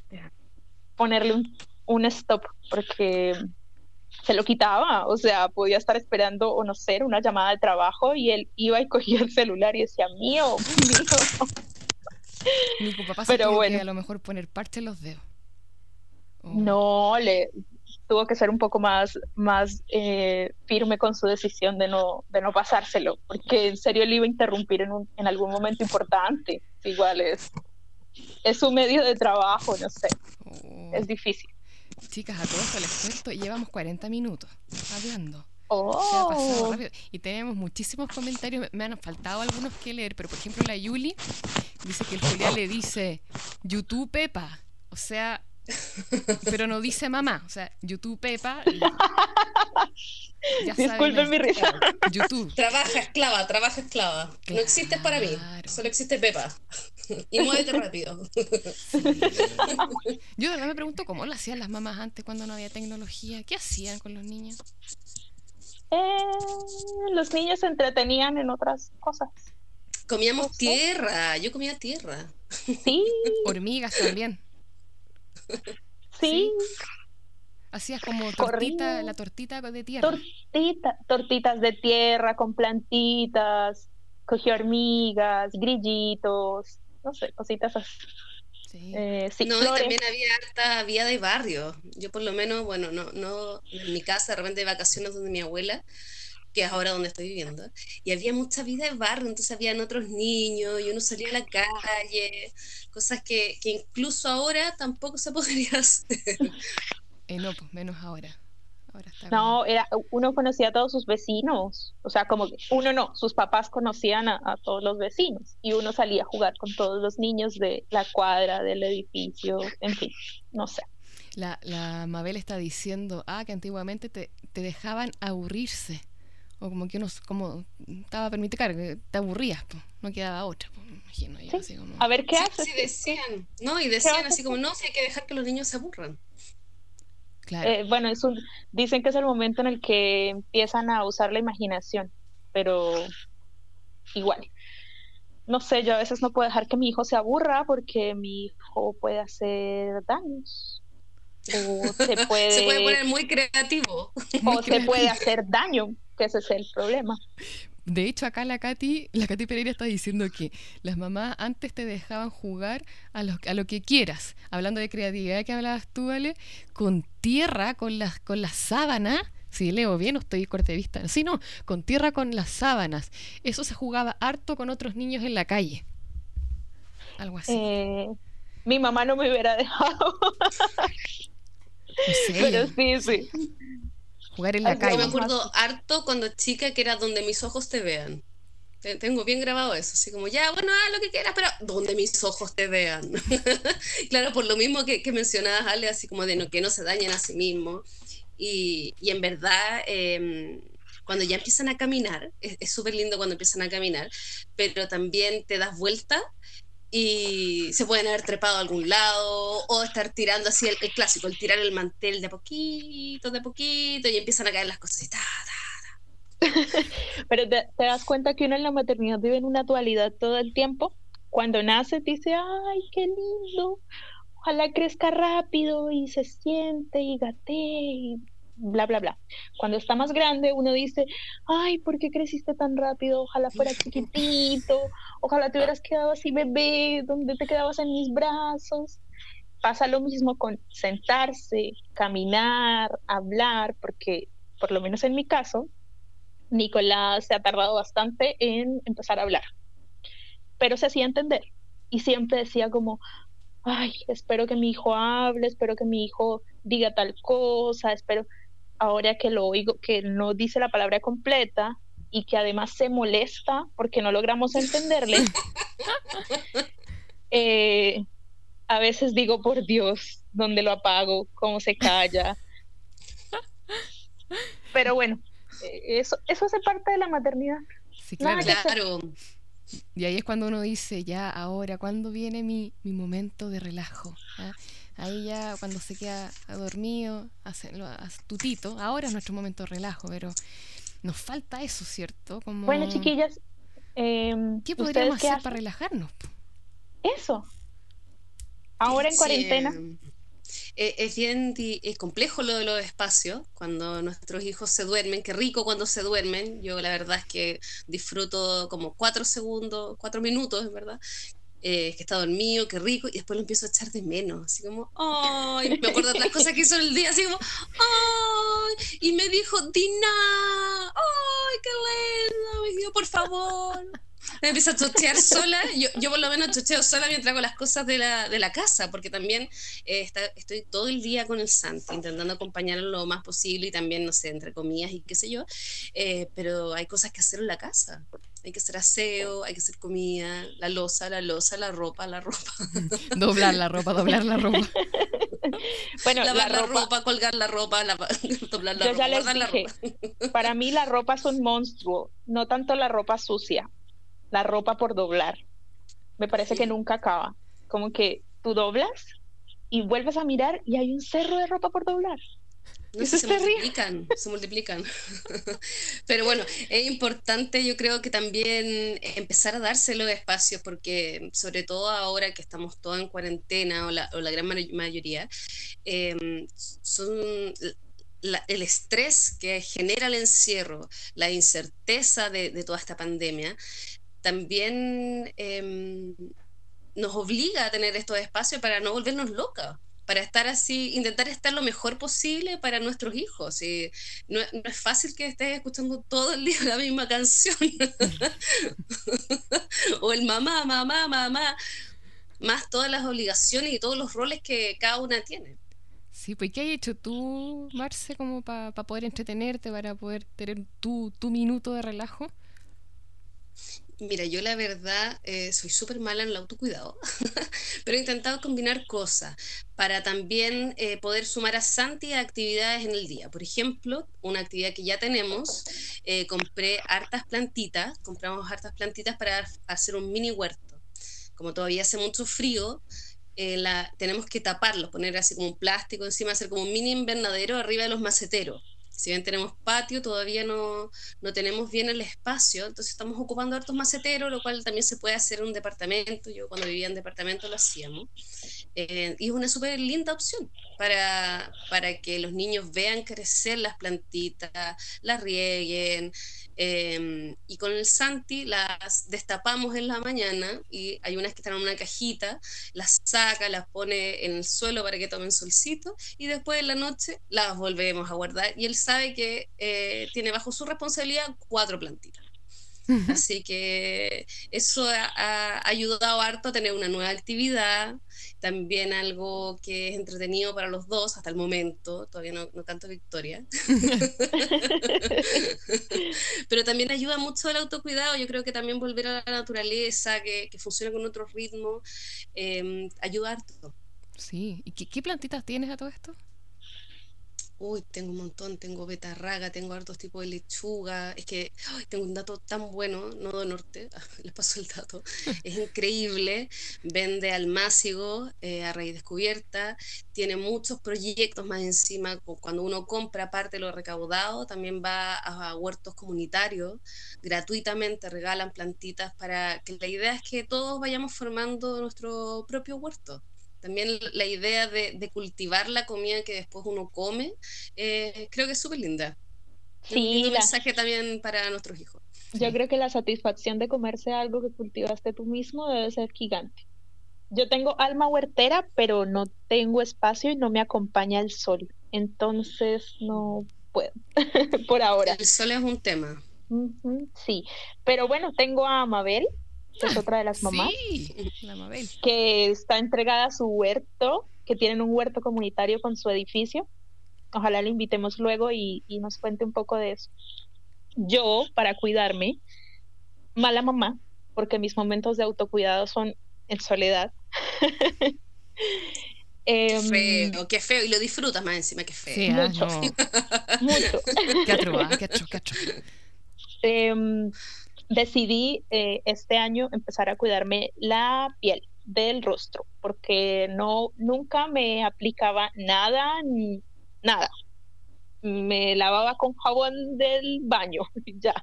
ponerle un, un stop porque se lo quitaba, o sea, podía estar esperando, o no sé, una llamada de trabajo y él iba y cogía el celular y decía, mío, mío.
Mi papá se
Pero
que
bueno.
a lo mejor poner parte en los dedos.
No, le tuvo que ser un poco más, más eh, firme con su decisión de no, de no pasárselo, porque en serio le iba a interrumpir en, un, en algún momento importante. Igual es, es su medio de trabajo, no sé,
oh.
es difícil.
Chicas, a todo esto les cuento, llevamos 40 minutos hablando. Se ha pasado
Oh,
rápido. Y tenemos muchísimos comentarios. Me- Me han faltado algunos que leer, pero por ejemplo la Yuli dice que el Julián le dice YouTube Pepa. O sea, pero no dice mamá. O sea, YouTube Pepa. Ya
disculpen mi risa.
YouTube.
Trabaja esclava, trabaja esclava. No existes para mí, solo existe Pepa. Y muévete rápido.
Yo de verdad me pregunto cómo lo hacían las mamás antes cuando no había tecnología. ¿Qué hacían con los niños?
Eh, los niños se entretenían en otras cosas.
Comíamos
Ojo.
tierra, yo comía tierra.
Sí,
Hormigas también.
sí,
Hacías como tortita,
Corría.
la tortita de tierra.
tortita, tortitas de tierra con plantitas, cogí hormigas, grillitos, no sé, cositas así.
Sí.
Eh, sí,
no, y
flores.
también había harta vida de barrio. Yo por lo menos, bueno, no, no, en mi casa de repente de vacaciones donde mi abuela, que es ahora donde estoy viviendo, y había mucha vida de barrio, entonces habían otros niños y uno salía a la calle, cosas que, que incluso ahora tampoco se podría hacer.
Eh, no, pues menos ahora. Ahora está
No, era, uno conocía a todos sus vecinos, o sea, como que uno no, sus papás conocían a, a todos los vecinos y uno salía a jugar con todos los niños de la cuadra, del edificio, en fin, no sé.
La, la Mabel está diciendo, ah, que antiguamente te, te dejaban aburrirse. O como que uno, como estaba claro, que te aburrías, no quedaba otra, pues, me imagino yo,
Sí.
así como...
A ver qué
Sí,
haces.
sí decían, ¿no? Y decían así como, no, si hay que dejar que los niños se aburran.
Claro,
Eh, bueno, es un, dicen que es el momento en el que empiezan a usar la imaginación, pero igual. No sé, yo a veces no puedo dejar que mi hijo se aburra porque mi hijo puede hacer daños. O se puede,
Se puede poner muy creativo.
Muy
o se puede hacer daño, que ese es el problema.
De hecho, acá la Katy, la Katy Pereira está diciendo que las mamás antes te dejaban jugar a lo, a lo que quieras. Hablando de creatividad que hablabas tú, Ale, con tierra, con las, con las sábanas. Si leo bien estoy corte de vista. Sí, no, con tierra con las sábanas. Eso se jugaba harto con otros niños en la calle. Algo así.
Eh, mi mamá no me hubiera dejado, pero sí, sí.
Jugar en la
Ay,
Yo me
calle.
acuerdo harto cuando chica que era donde mis ojos te vean. Te- Tengo bien grabado eso, así como, ya, bueno, haz lo que quieras, pero donde mis ojos te vean. claro, por lo mismo que, que mencionabas, Ale, así como de no, que no se dañen a sí mismos. y, y en verdad... em, cuando ya empiezan a caminar, es súper lindo cuando empiezan a caminar, pero también te das vuelta y se pueden haber trepado a algún lado o estar tirando así el, el clásico, el tirar el mantel de a poquito, de a poquito y empiezan a caer las cosas y ta,
Pero te, das cuenta que uno en la maternidad vive en una dualidad todo el tiempo. Cuando nace dice, ay, qué lindo, ojalá crezca rápido y se siente y gatee bla, bla, bla. Cuando está más grande uno dice, ay, ¿por qué creciste tan rápido? Ojalá fuera chiquitito, ojalá te hubieras quedado así bebé, donde te quedabas en mis brazos. Pasa lo mismo con sentarse, caminar, hablar, porque por lo menos en mi caso, Nicolás se ha tardado bastante en empezar a hablar, pero se hacía entender y siempre decía como, ay, espero que mi hijo hable, espero que mi hijo diga tal cosa, espero, ahora que lo oigo, que no dice la palabra completa y que además se molesta porque no logramos entenderle, eh, a veces digo, por Dios, ¿dónde lo apago? ¿Cómo se calla? Pero bueno, eh, eso, eso hace parte de la maternidad.
Sí, claro. Y ahí es cuando uno dice, ya, ahora, ¿cuándo viene mi, mi momento de relajo? ¿Ah? Ahí ya, cuando se queda dormido, hace, lo, hace tutito, ahora es nuestro momento de relajo, pero nos falta eso, ¿cierto? Como,
Bueno, chiquillas, em,
¿Qué
¿ustedes
podríamos
qué
hacer para relajarnos?
Eso. Ahora en
Sí,
cuarentena.
eh, es bien es complejo lo de los espacios, cuando nuestros hijos se duermen, qué rico cuando se duermen. Yo la verdad es que disfruto como cuatro segundos, cuatro minutos, en verdad, eh, que está dormido, qué rico, y después lo empiezo a echar de menos, así como, ¡ay! Me acuerdo de las cosas que hizo el día, así como, ¡ay! Y me dijo, Dina, ¡ay, qué lindo! Me dijo, por favor. Me empieza a chochear sola. Yo, yo por lo menos chocheo sola mientras hago las cosas de la, de la casa, porque también eh, está- estoy todo el día con el Santi, intentando acompañarlo lo más posible y también, no sé, entre comillas y qué sé yo. Eh, pero hay cosas que hacer en la casa. Hay que hacer aseo, hay que hacer comida, la losa, la losa, la ropa, la ropa,
Doblar la ropa, doblar la ropa.
Bueno, la
lavar la
ropa,
ropa, colgar la ropa, lava- doblar la
yo
ropa,
ya les
guardar la
dije,
ropa.
para mí la ropa es un monstruo, no tanto la ropa sucia, la ropa por doblar. Me parece
Sí.
que nunca acaba. Como que tú doblas y vuelves a mirar y hay un cerro de ropa por doblar.
No
Eso
se multiplican, se multiplican. Pero bueno, es importante yo creo que también empezar a darse los espacios porque sobre todo ahora que estamos todos en cuarentena o la, o la gran ma- mayoría, eh, son la- el estrés que genera el encierro, la incerteza de, de toda esta pandemia, también eh, nos obliga a tener estos espacios para no volvernos locas para estar así, intentar estar lo mejor posible para nuestros hijos. No, no es fácil que estés escuchando todo el día la misma canción. o el mamá, mamá, mamá. Más todas las obligaciones y todos los roles que cada una tiene.
Sí, pues ¿qué has hecho tú, Marce, como para poder entretenerte, para poder tener tu, tu minuto de relajo?
Mira, yo la verdad eh, soy súper mala en el autocuidado, pero he intentado combinar cosas para también eh, poder sumar a Santi actividades en el día. Por ejemplo, una actividad que ya tenemos, eh, compré hartas plantitas, compramos hartas plantitas para hacer un mini huerto. Como todavía hace mucho frío, tenemos que taparlos, poner así como un plástico encima, hacer como un mini invernadero arriba de los maceteros. Si bien tenemos patio, todavía no, no tenemos bien el espacio, entonces estamos ocupando hartos maceteros, lo cual también se puede hacer en un departamento. Yo cuando vivía en departamento lo hacíamos. Eh, y es una súper linda opción para, para que los niños vean crecer las plantitas, las rieguen. eh, y con el Santi las destapamos en la mañana y hay unas que están en una cajita, las saca, las pone en el suelo para que tomen solcito y después en la noche las volvemos a guardar y él sabe que eh, tiene bajo su responsabilidad cuatro plantitas. Así que eso ha, ha ayudado harto a tener una nueva actividad, también algo que es entretenido para los dos hasta el momento, todavía no, no tanto Victoria, pero también ayuda mucho el autocuidado, yo creo que también volver a la naturaleza, que, que funciona con otro ritmo, eh, ayuda harto.
Sí. ¿Y qué, qué plantitas tienes a todo esto?
Uy, tengo un montón, tengo betarraga, tengo hartos tipos de lechuga. Es que tengo un dato tan bueno, Nodo Norte, les paso el dato. Es increíble. Vende almácigo eh, a raíz descubierta. Tiene muchos proyectos más encima. Cuando uno compra parte de lo recaudado, también va a huertos comunitarios. Gratuitamente regalan plantitas para que la idea es que todos vayamos formando nuestro propio huerto. También la idea de, cultivar la comida que después uno come, eh, creo que es súper linda.
Sí,
un mensaje también para nuestros hijos.
Yo creo que la satisfacción de comerse algo que cultivaste tú mismo debe ser gigante. Yo tengo alma huertera, pero no tengo espacio y no me acompaña el sol. Entonces no puedo, por ahora.
El sol es un tema.
sí, pero bueno, tengo a Mabel, que es otra de las mamás, que está entregada a su huerto, que tienen un huerto comunitario con su edificio. Ojalá le invitemos luego y, nos cuente un poco de eso. Yo, para cuidarme, mala mamá, porque mis momentos de autocuidado son en soledad.
Qué em, feo, qué feo. Y lo disfrutas más encima, qué feo.
Sí, ah, mucho. mucho.
Qué atro, qué atro, qué atro.
Em, decidí eh, este año empezar a cuidarme la piel del rostro, porque no, nunca me aplicaba nada, ni nada. Me lavaba con jabón del baño, ya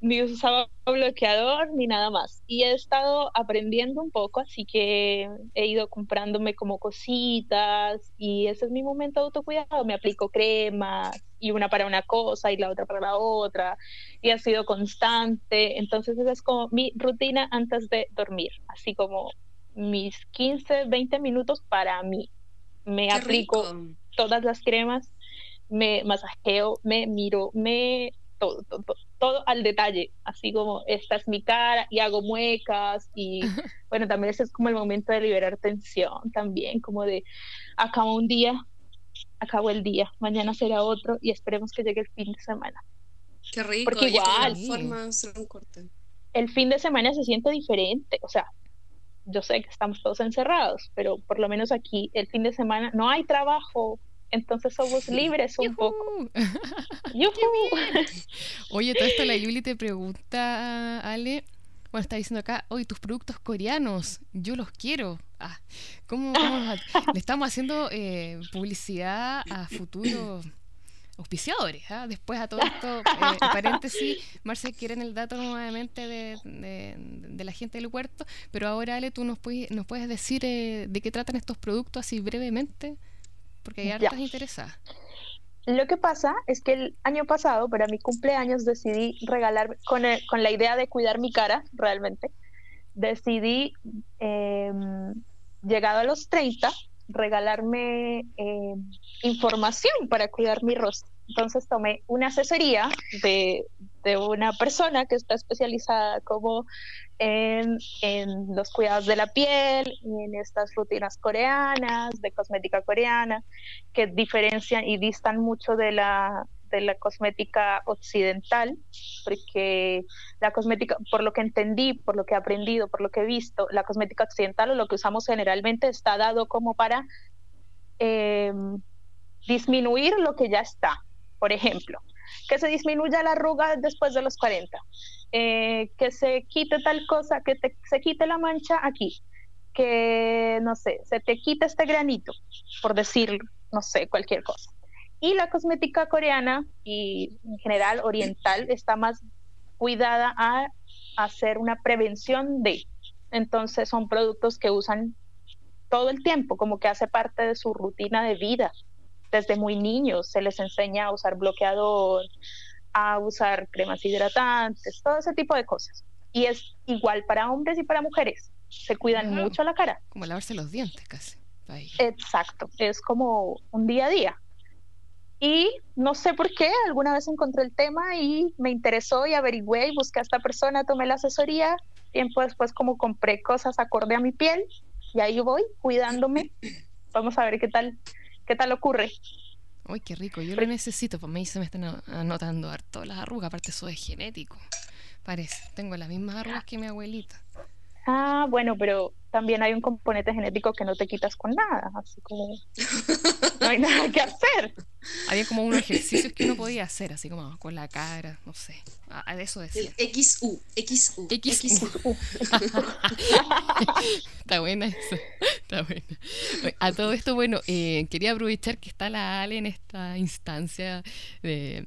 ni usaba bloqueador ni nada más. Y he estado aprendiendo un poco, así que he ido comprándome como cositas y ese es mi momento de autocuidado. Me aplico cremas y una para una cosa y la otra para la otra y ha sido constante. Entonces esa es como mi rutina antes de dormir, así como mis 15, 20 minutos para mí. Me aplico todas las cremas, me masajeo, me miro, me todo, todo, todo, al detalle, así como esta es mi cara y hago muecas y bueno, también ese es como el momento de liberar tensión también, como de acabo un día, acabo el día, mañana será otro y esperemos que llegue el fin de semana.
Qué rico.
Porque igual, el fin de semana se siente diferente, o sea, yo sé que estamos todos encerrados, pero por lo menos aquí el fin de semana no hay trabajo, entonces somos libres un poco.
Oye, todo esto la Yuli te pregunta, Ale, bueno, está diciendo acá, oye, tus productos coreanos, yo los quiero. Ah, ¿cómo, le estamos haciendo eh, publicidad a futuros auspiciadores? ¿ah? Después a todo esto, eh, paréntesis, Marce, quieren el dato nuevamente de, de, la gente del huerto, pero ahora Ale, tú nos puedes, nos puedes decir eh, de qué tratan estos productos así brevemente porque hay hartas interesadas.
Lo que pasa es que el año pasado, para mi cumpleaños, decidí regalar, con, con la idea de cuidar mi cara, realmente, decidí, em, llegado a los 30, regalarme em, información para cuidar mi rostro. Entonces tomé una asesoría de, de una persona que está especializada como en, en, los cuidados de la piel en estas rutinas coreanas, de cosmética coreana, que diferencian y distan mucho de la, de la cosmética occidental, porque la cosmética, por lo que entendí, por lo que he aprendido, por lo que he visto, la cosmética occidental o lo que usamos generalmente está dado como para em, disminuir lo que ya está. Por ejemplo, que se disminuya la arruga después de los 40, eh, que se quite tal cosa, que se quite la mancha aquí, que, no sé, se te quite este granito, por decir, no sé, cualquier cosa. Y la cosmética coreana y en general oriental está más cuidada a hacer una prevención de. Entonces son productos que usan todo el tiempo, como que hace parte de su rutina de vida desde muy niños se les enseña a usar bloqueador, a usar cremas hidratantes, todo ese tipo de cosas. Y es igual para hombres y para mujeres. Se cuidan mucho la cara.
Como lavarse los dientes casi.
Exacto, es como un día a día. Y no sé por qué, alguna vez encontré el tema y me interesó y averigüé y busqué a esta persona, tomé la asesoría. Tiempo después como compré cosas acorde a mi piel y ahí voy cuidándome. Vamos a ver qué tal ¿Qué tal ocurre?
Uy, qué rico. Yo lo necesito. Pues me se me están anotando harto las arrugas. Aparte, eso es genético. Parece. Tengo las mismas arrugas que mi abuelita.
Ah, bueno, pero también hay un componente genético que no te quitas con nada, así como no hay nada que hacer.
Había como unos ejercicios que uno podía hacer, así como con la cara, no sé. De eso decía.
El XU, XU.
XU. Está buena eso. Está buena. A todo esto, bueno, eh, quería aprovechar que está la Ale en esta instancia de,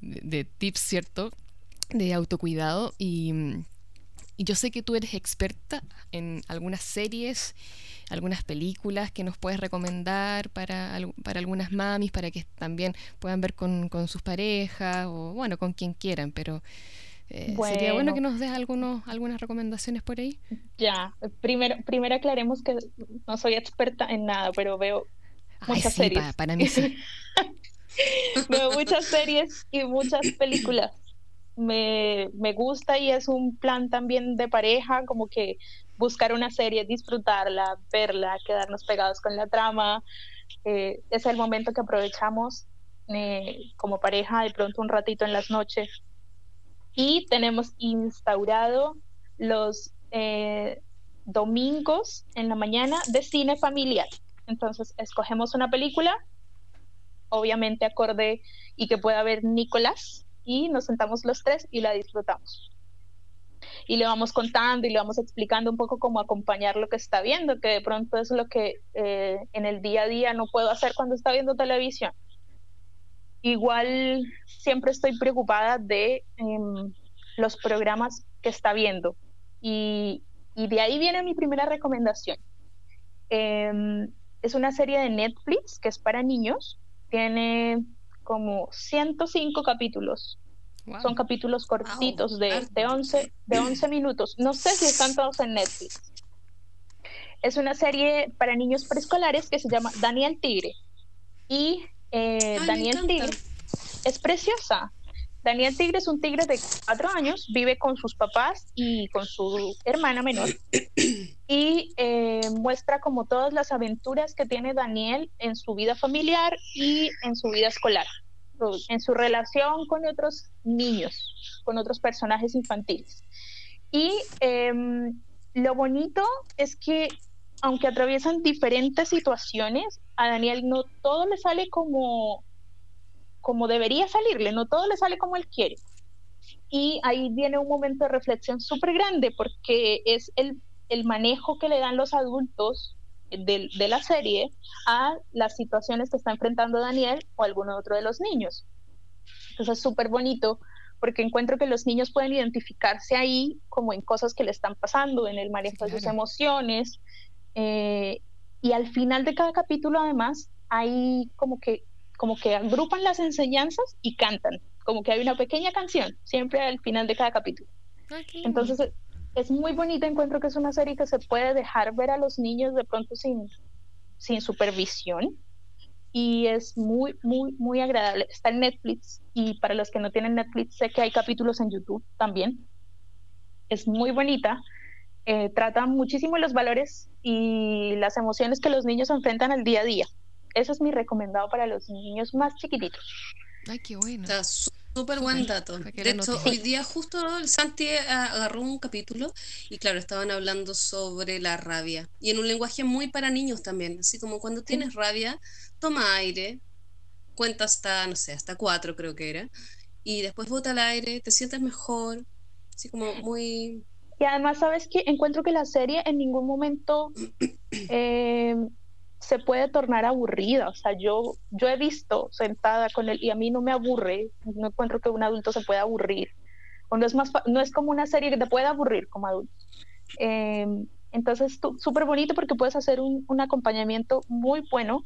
de, de tips, ¿cierto? De autocuidado y y yo sé que tú eres experta en algunas series, algunas películas que nos puedes recomendar para, para algunas mamis, para que también puedan ver con, sus parejas o, bueno, con quien quieran, pero eh, sería bueno que nos des algunos, algunas recomendaciones por ahí.
Ya, primero, primero aclaremos que no soy experta en nada, pero veo muchas series.
para mí sí.
veo muchas series y muchas películas me, me, gusta y es un plan también de pareja, como que buscar una serie, disfrutarla, verla, quedarnos pegados con la trama. Eh, es el momento que aprovechamos eh, como pareja de pronto un ratito en las noches. Y tenemos instaurado los eh, domingos en la mañana de cine familiar. Entonces, escogemos una película, obviamente acorde y que pueda ver Nicolás, y nos sentamos los tres y la disfrutamos. Y le vamos contando y le vamos explicando un poco cómo acompañar lo que está viendo, que de pronto es lo que eh, en el día a día no puedo hacer cuando está viendo televisión. Igual siempre estoy preocupada de em, los programas que está viendo. Y, y, de ahí viene mi primera recomendación. Em, es una serie de Netflix que es para niños. Tiene como 105 capítulos. Son capítulos cortitos de, de, 11, de 11 minutos. No sé si están todos en Netflix. Es una serie para niños preescolares que se llama Daniel Tigre. Y eh, Daniel Tigre es preciosa. Daniel Tigre es un tigre de cuatro años, vive con sus papás y con su hermana menor y eh, muestra como todas las aventuras que tiene Daniel en su vida familiar y en su vida escolar, en su relación con otros niños, con otros personajes infantiles. Y em, lo bonito es que aunque atraviesan diferentes situaciones, a Daniel no todo le sale como como debería salirle, no todo le sale como él quiere. Y ahí viene un momento de reflexión súper grande porque es el, el, manejo que le dan los adultos de, de, la serie a las situaciones que está enfrentando Daniel o alguno otro de los niños. Entonces es súper bonito porque encuentro que los niños pueden identificarse ahí como en cosas que le están pasando, en el manejo de sus emociones. Eh, y al final de cada capítulo además hay como que como que agrupan las enseñanzas y cantan, como que hay una pequeña canción siempre al final de cada capítulo. Entonces es muy bonita, encuentro que es una serie que se puede dejar ver a los niños de pronto sin, sin supervisión y es muy, muy, muy agradable. Está en Netflix y para los que no tienen Netflix sé que hay capítulos en YouTube también. Es muy bonita. Eh, trata muchísimo los valores y las emociones que los niños enfrentan al día a día. Eso es mi recomendado para los niños más chiquititos.
Ay, qué bueno.
Está súper buen dato. De hecho, hoy día justo el Santi agarró un capítulo y claro, estaban hablando sobre la rabia. Y en un lenguaje muy para niños también. Así como cuando tienes rabia, toma aire, cuenta hasta, no sé, hasta cuatro creo que era. Y después bota el aire, te sientes mejor. Así como muy...
Y además, ¿sabes qué? Encuentro que la serie en ningún momento... Eh, se puede tornar aburrida. O sea, yo, yo he visto sentada con él y a mí no me aburre, no encuentro que un adulto se pueda aburrir. O no es, más, no es como una serie que te puede aburrir como adulto. Eh, entonces, súper bonito porque puedes hacer un, un acompañamiento muy bueno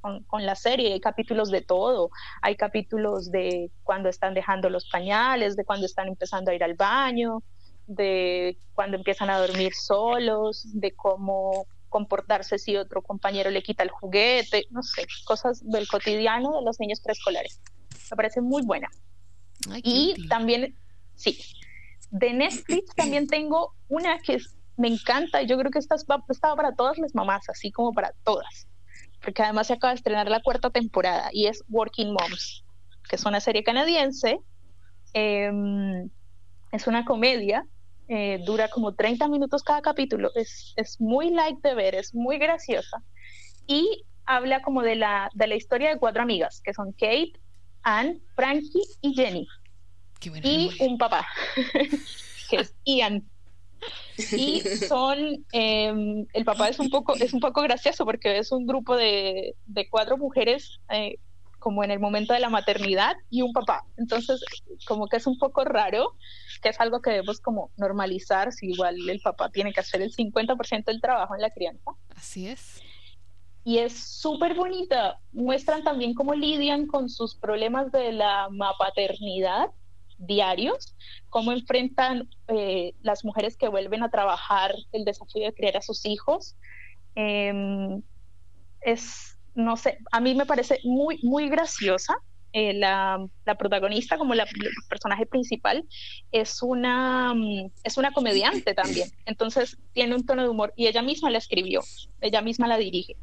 con, con, la serie. Hay capítulos de todo. Hay capítulos de cuando están dejando los pañales, de cuando están empezando a ir al baño, de cuando empiezan a dormir solos, de cómo comportarse si otro compañero le quita el juguete, no sé, cosas del cotidiano de los niños preescolares. Me parece muy buena. y también, sí, de Netflix también tengo una que me encanta y yo creo que esta estaba para todas las mamás, así como para todas, porque además se acaba de estrenar la cuarta temporada y es Working Moms, que es una serie canadiense, em, es una comedia eh, dura como 30 minutos cada capítulo, es, es muy light de ver, es muy graciosa y habla como de la, de la historia de cuatro amigas, que son Kate, Anne, Frankie y Jenny. y un papá, que es Ian. Y son, em, el papá es un poco, es un poco gracioso porque es un grupo de, de cuatro mujeres eh, como en el momento de la maternidad y un papá. Entonces, como que es un poco raro, que es algo que debemos como normalizar, si igual el papá tiene que hacer el 50% del trabajo en la crianza.
Así es.
Y es súper bonita. Muestran también cómo lidian con sus problemas de la paternidad diarios, cómo enfrentan eh, las mujeres que vuelven a trabajar el desafío de criar a sus hijos. Em, es no sé, a mí me parece muy, muy graciosa. Eh, la, protagonista, como la, el personaje principal, es una, mm, es una comediante también. Entonces tiene un tono de humor y ella misma la escribió, ella misma la dirige.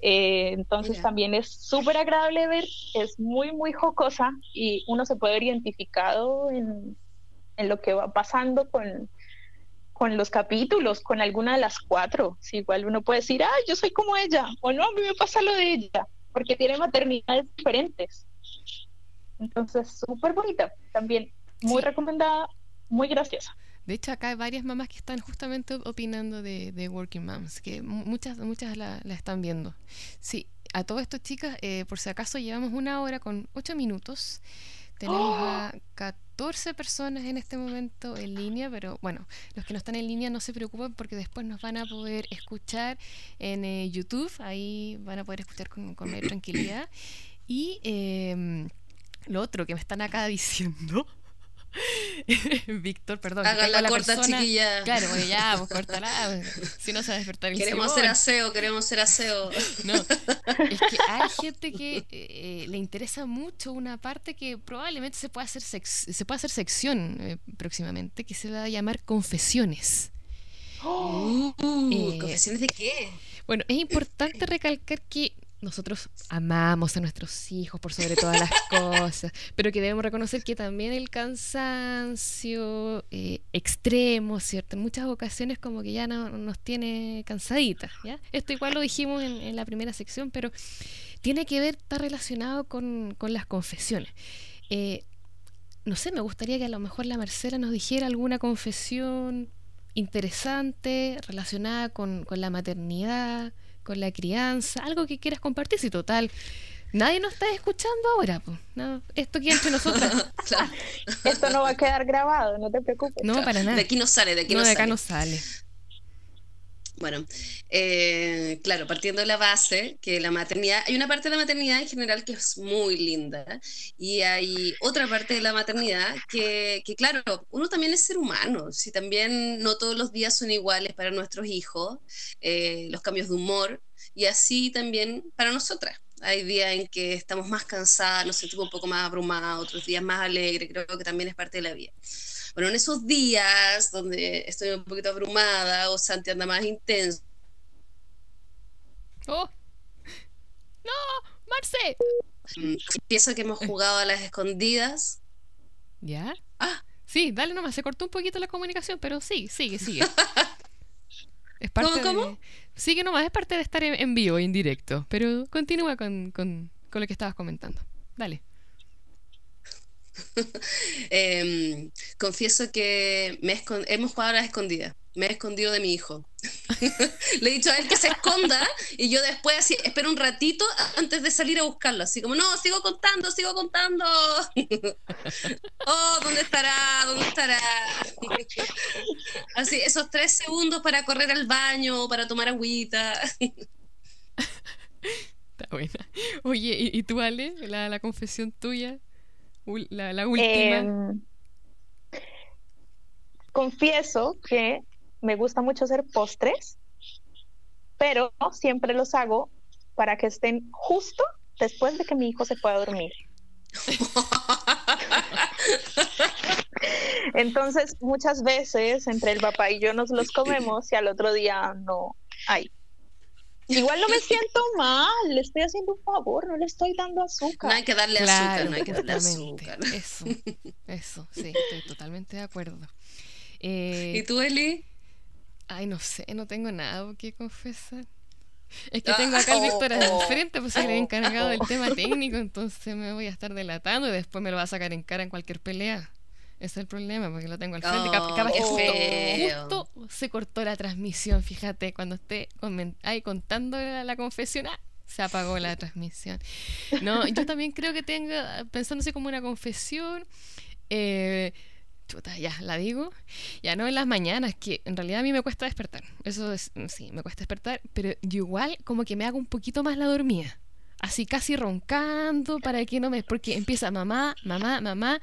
Eh, entonces también es súper agradable ver, es muy, muy jocosa y uno se puede ver identificado en, en lo que va pasando con, con los capítulos, con alguna de las cuatro. Si igual uno puede decir, ah, yo soy como ella, o no, a mí me pasa lo de ella, porque tiene maternidades diferentes. Entonces, súper bonita, también muy recomendada, muy graciosa.
De hecho, acá hay varias mamás que están justamente opinando de, Working Moms, que muchas, muchas la, están viendo. Sí, a todo esto, chicas, eh, por si acaso llevamos una hora con ocho minutos. Tenemos a 14 personas en este momento en línea, pero bueno, los que no están en línea no se preocupen porque después nos van a poder escuchar en eh, YouTube, ahí van a poder escuchar con, con mayor tranquilidad. Y em, lo otro que me están acá diciendo Víctor, perdón.
Hagan la, corta, chiquilla.
Claro, pues ya, pues córtala. Si no se va a despertar el
Queremos ser aseo, queremos ser aseo.
No, es que hay gente que eh, le interesa mucho una parte que probablemente se pueda hacer, se puede hacer sección eh, próximamente, que se va a llamar confesiones.
Eh, ¿Confesiones de qué?
Bueno, es importante recalcar que nosotros amamos a nuestros hijos por sobre todas las cosas, pero que debemos reconocer que también el cansancio eh, extremo, ¿cierto? En muchas ocasiones como que ya no, nos tiene cansaditas, ¿ya? Esto igual lo dijimos en, la primera sección, pero tiene que ver, está relacionado con, las confesiones. Eh, no sé, me gustaría que a lo mejor la Marcela nos dijera alguna confesión interesante relacionada con, con la maternidad, con la crianza, algo que quieras compartir, si total. Nadie nos está escuchando ahora, pues. No, esto aquí entre nosotras.
Esto no va a quedar grabado, no te preocupes.
No, para nada.
De aquí no sale, de aquí no,
de
acá
no sale.
Bueno, eh, claro, partiendo de la base que la maternidad, hay una parte de la maternidad en general que es muy linda y hay otra parte de la maternidad que, que claro, uno también es ser humano, si también no todos los días son iguales para nuestros hijos, eh, los cambios de humor y así también para nosotras. Hay días en que estamos más cansadas, nos sentimos un poco más abrumadas, otros días más alegres, creo que también es parte de la vida. Bueno, en esos días donde estoy un poquito abrumada o Santi anda más intenso.
¡Oh! ¡No! ¡Marce!
Mm, pienso que hemos jugado a las escondidas.
¿Ya? Ah. Sí, dale nomás, se cortó un poquito la comunicación, pero sí, sigue, sigue.
Es parte ¿Cómo, cómo?
Sigue nomás, es parte de estar en, vivo, en directo, pero continúa con, con lo que estabas comentando. Dale.
Em, confieso que me hemos jugado a las escondidas. Me he escondido de mi hijo. Le he dicho a él que se esconda y yo después así, espero un ratito antes de salir a buscarlo. Así como, no, sigo contando, sigo contando. oh, ¿dónde estará? ¿Dónde estará? así, esos tres segundos para correr al baño, para tomar agüita.
Está buena. Oye, ¿y, tú, Ale? La, la confesión tuya. La, última. Em,
confieso que me gusta mucho hacer postres, pero siempre los hago para que estén justo después de que mi hijo se pueda dormir. Entonces, muchas veces entre el papá y yo nos los comemos y al otro día no hay. Igual no me siento mal, le estoy haciendo un favor, no le estoy dando azúcar.
No hay que darle azúcar, no hay que darle azúcar.
Eso, eso, sí, estoy totalmente de acuerdo. Eh,
¿Y tú, Eli?
Ay, no sé, no tengo nada que confesar. Es que tengo acá al Víctor al frente, pues soy el encargado del tema técnico, entonces me voy a estar delatando y después me lo va a sacar en cara en cualquier pelea. Ese es el problema, porque lo tengo al frente.
Oh,
capaz que
qué
justo, justo se cortó la transmisión, fíjate, cuando esté ahí contando la, la confesión, ¡ah! se apagó la transmisión. No, yo también creo que tengo, pensándose como una confesión, eh, chuta, ya, la digo, ya no en las mañanas, que en realidad a mí me cuesta despertar, eso es, sí, me cuesta despertar, pero yo igual como que me hago un poquito más la dormida, así casi roncando para que no me, porque empieza mamá, mamá, mamá,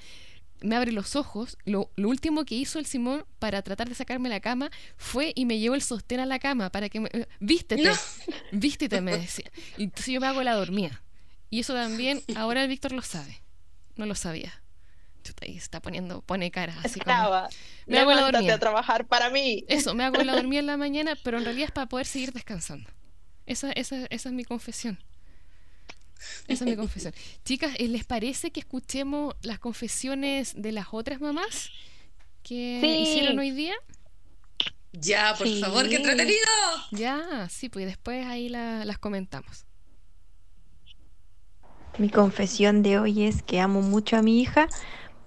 me abre los ojos. Lo, lo último que hizo el Simón para tratar de sacarme la cama fue y me llevó el sostén a la cama para que me. eh, Vístete,
No.
vístete, me decía. Y entonces yo me hago la dormida. Y eso también, ahora el Víctor lo sabe. No lo sabía. Chuta, está poniendo, pone cara así como.
Estaba.
Me hago la dormida.
a trabajar para mí.
Eso, me hago la dormida en la mañana, pero en realidad es para poder seguir descansando. Esa, esa, esa es mi confesión. Esa es mi confesión. Chicas, ¿eh, ¿les parece que escuchemos las confesiones de las otras mamás que
Sí.
hicieron hoy día?
Ya, por
Sí.
favor, qué entretenido.
Ya, sí, pues después ahí la- las comentamos.
Mi confesión de hoy es que amo mucho a mi hija,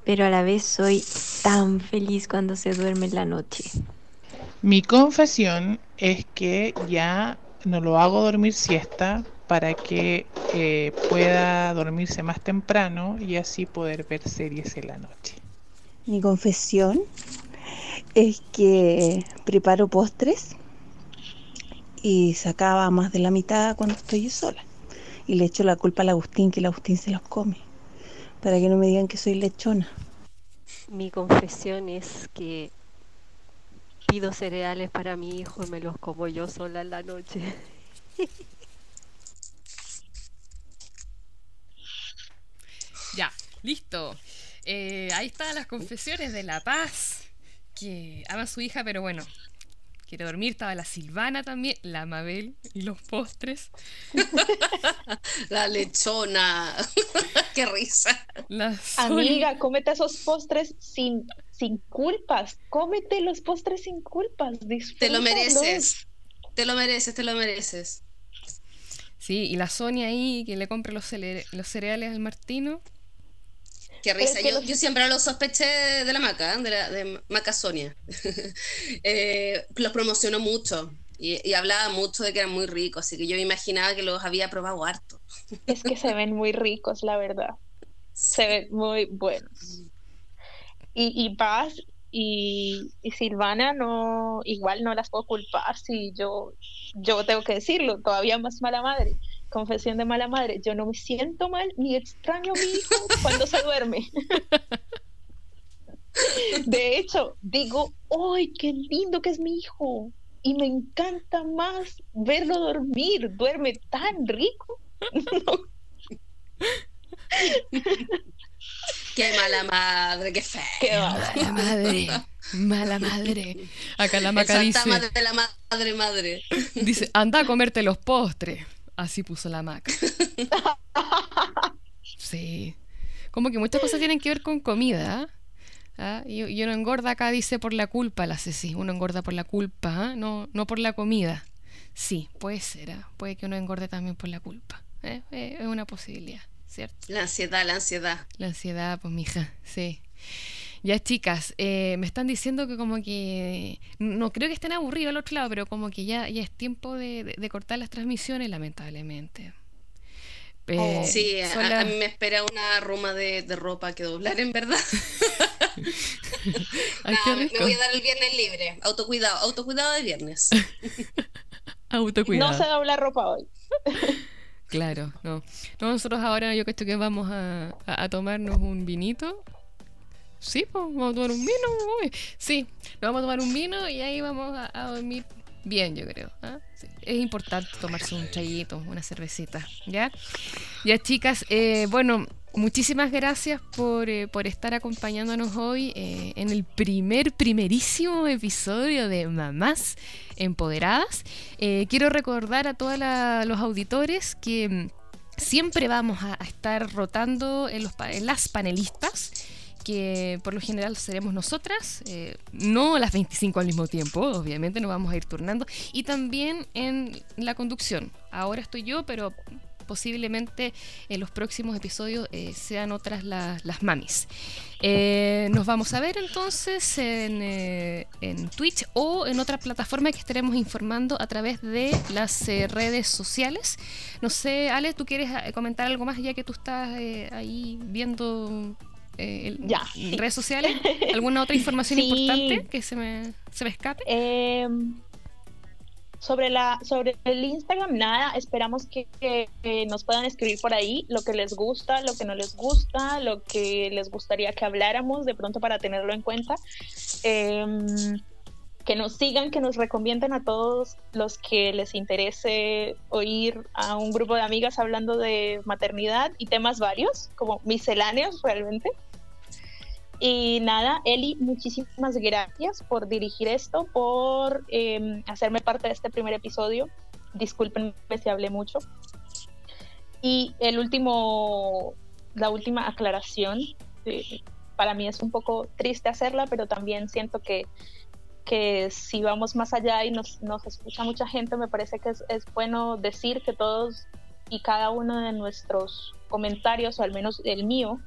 pero a la vez soy tan feliz cuando se duerme en la noche.
Mi confesión es que ya no lo hago dormir siesta para que eh, pueda dormirse más temprano y así poder ver series en la noche.
Mi confesión es que preparo postres y sacaba más de la mitad cuando estoy yo sola. Y le echo la culpa al Agustín, que el Agustín se los come, para que no me digan que soy lechona.
Mi confesión es que pido cereales para mi hijo y me los como yo sola en la noche.
Ya, listo. Eh, ahí están las confesiones de La Paz, que ama a su hija, pero bueno, quiere dormir. Estaba la Silvana también, la Mabel y los postres.
La lechona. qué risa.
Amiga, cómete esos postres sin, sin culpas. Cómete los postres sin culpas.
Te lo mereces. Te lo mereces, te lo mereces.
Sí, y la Sonia ahí que le los, cele- los cereales al Martino.
Qué risa. Yo, yo siempre lo sospeché de la maca, de, la, de Maca Sonia. Eh, los promocionó mucho y, y hablaba mucho de que eran muy ricos, así que yo me imaginaba que los había probado harto.
Es que se ven muy ricos, la verdad. Se ven muy buenos. Y, y Paz y, y Silvana no, igual no las puedo culpar si yo, yo tengo que decirlo, todavía más mala madre. Confesión de mala madre, yo no me siento mal ni extraño a mi hijo cuando se duerme. De hecho, digo, ¡ay, qué lindo que es mi hijo! Y me encanta más verlo dormir, duerme tan rico.
Qué mala madre, qué feo.
Qué.
Mala madre, mala madre. Acá la Maca dice,
fantasma de la madre madre.
dice, anda a comerte los postres. Así puso la Maca. Sí. Como que muchas cosas tienen que ver con comida. ¿ah? Y, y uno engorda acá, dice, por la culpa, la Ceci. Uno engorda por la culpa, ¿ah? no, no por la comida. Sí, puede ser. ¿ah? Puede que uno engorde también por la culpa. ¿eh? Eh, Es una posibilidad, ¿cierto?
La ansiedad, la ansiedad.
La ansiedad, pues, mija, sí. Ya, chicas, eh, me están diciendo que como que... No creo que estén aburridos al otro lado, pero como que ya, ya es tiempo de, de- de cortar las transmisiones, lamentablemente. Eh,
Sí, a,
son
a
las-
mí me espera una ruma de, de ropa que doblar, en verdad.
Ay,
me- voy a dar el viernes libre. Autocuidado, autocuidado de viernes.
Autocuidado.
No se dobla ropa hoy.
Claro, no. No, Nosotros ahora yo creo que vamos a, a- a tomarnos un vinito. Sí, vamos a tomar un vino. Sí, nos vamos a tomar un vino y ahí vamos a, dormir bien, yo creo. Sí. Es importante tomarse un chayito, una cervecita, ¿ya? Ya, chicas, eh, bueno, muchísimas gracias por, eh, por estar acompañándonos hoy eh, en el primer, primerísimo episodio de Mamás Empoderadas. Eh, quiero recordar a todos los auditores que siempre vamos a, a estar rotando en, los, en las panelistas que por lo general seremos nosotras, eh, no las 25 al mismo tiempo, obviamente nos vamos a ir turnando, y también en la conducción. Ahora estoy yo, pero posiblemente en los próximos episodios eh, sean otras las mamis. Eh, nos vamos a ver entonces en, en, Twitch o en otra plataforma que estaremos informando a través de las redes sociales. No sé, Ale, ¿tú quieres comentar algo más ya que tú estás ahí viendo
ya,
redes sociales? ¿Alguna otra información importante que se me, se me escape?
Em, sobre, la, sobre el Instagram, nada, esperamos que, nos puedan escribir por ahí lo que les gusta, lo que no les gusta, lo que les gustaría que habláramos de pronto para tenerlo en cuenta. Em, que nos sigan, que nos recomienden a todos los que les interese oír a un grupo de amigas hablando de maternidad y temas varios, como misceláneos realmente. Y nada, Eli, muchísimas gracias por dirigir esto, por em, hacerme parte de este primer episodio. Discúlpenme si hablé mucho. Y el último, la última aclaración, eh, para mí es un poco triste hacerla, pero también siento que, que si vamos más allá y nos, nos escucha mucha gente, me parece que es, es bueno decir que todos y cada uno de nuestros comentarios, o al menos el mío,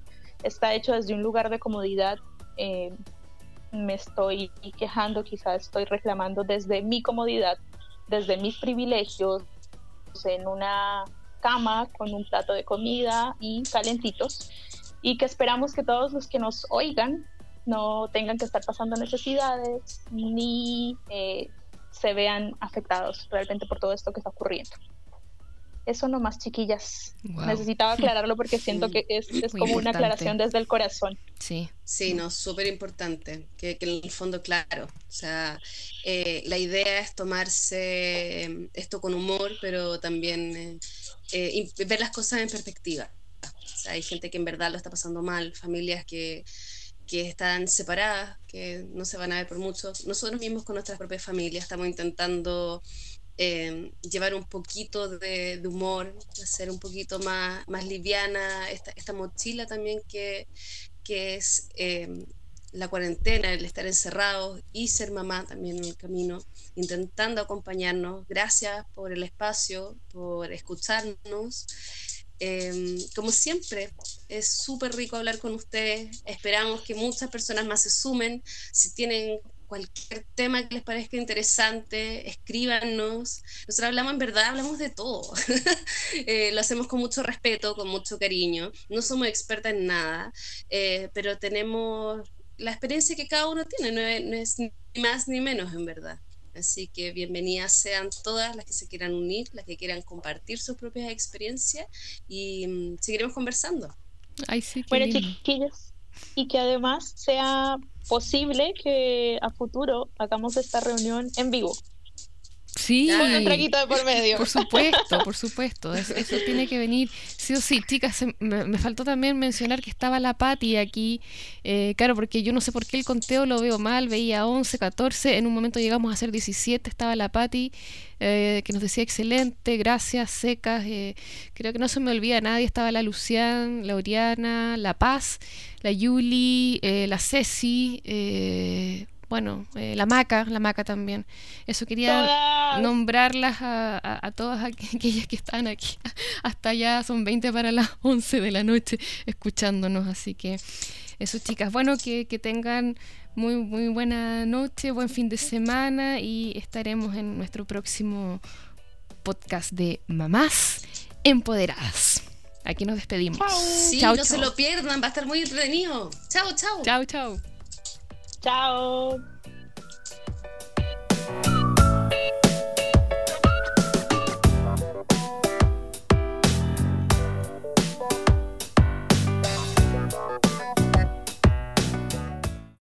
está hecho desde un lugar de comodidad. Eh, me estoy quejando, quizás estoy reclamando desde mi comodidad, desde mis privilegios, en una cama con un plato de comida y calentitos, y que esperamos que todos los que nos oigan no tengan que estar pasando necesidades ni eh, se vean afectados realmente por todo esto que está ocurriendo. Eso nomás, chiquillas. Necesitaba aclararlo porque siento que es, como una aclaración desde el corazón.
Sí.
Sí, no, súper importante. Que, en el fondo, claro. O sea, eh, la idea es tomarse em, esto con humor, pero también eh, eh, ver las cosas en perspectiva. O sea, hay gente que en verdad lo está pasando mal, familias que, que están separadas, que no se van a ver por mucho. Nosotros mismos con nuestras propias familias estamos intentando Em, llevar un poquito de, humor, hacer un poquito más, más liviana esta, esta mochila también que, que es em, la cuarentena, el estar encerrados y ser mamá también en el camino, intentando acompañarnos. Gracias por el espacio, por escucharnos. Em, como siempre, es súper rico hablar con ustedes. Esperamos que muchas personas más se sumen. Si tienen cualquier tema que les parezca interesante, escríbanos. Nosotros hablamos en verdad, hablamos de todo. Eh, lo hacemos con mucho respeto, con mucho cariño. No somos expertas en nada, eh, pero tenemos la experiencia que cada uno tiene, no es, ni más ni menos en verdad. Así que bienvenidas sean todas las que se quieran unir, las que quieran compartir sus propias experiencias y mm, seguiremos conversando.
Ay, sí,
bueno, chiquillos, y que además sea posible que a futuro hagamos esta reunión en vivo.
Sí.
Con un traguito de por medio.
Por supuesto, por supuesto. Eso, tiene que venir. Sí o sí, chicas, me, faltó también mencionar que estaba la Patti aquí. Eh, claro, porque yo no sé por qué el conteo lo veo mal. Veía 11, 14. En un momento llegamos a ser 17. Estaba la Patti, eh, que nos decía excelente, gracias, secas. Eh, creo que no se me olvida nadie. Estaba la Lucian, la Oriana, la Paz, la Yuli, la Ceci bueno, eh, la maca, la maca también. Eso quería nombrarlas a, todas aquellas que están aquí. Hasta ya son 20 para las 11 de la noche escuchándonos, así que eso chicas, bueno, que, que tengan muy, muy buena noche, buen fin de semana y estaremos en nuestro próximo podcast de Mamás Empoderadas. Aquí nos despedimos.
Sí, no se lo pierdan, va a estar muy entretenido. Chao, chao.
Chao, chao.
Chao.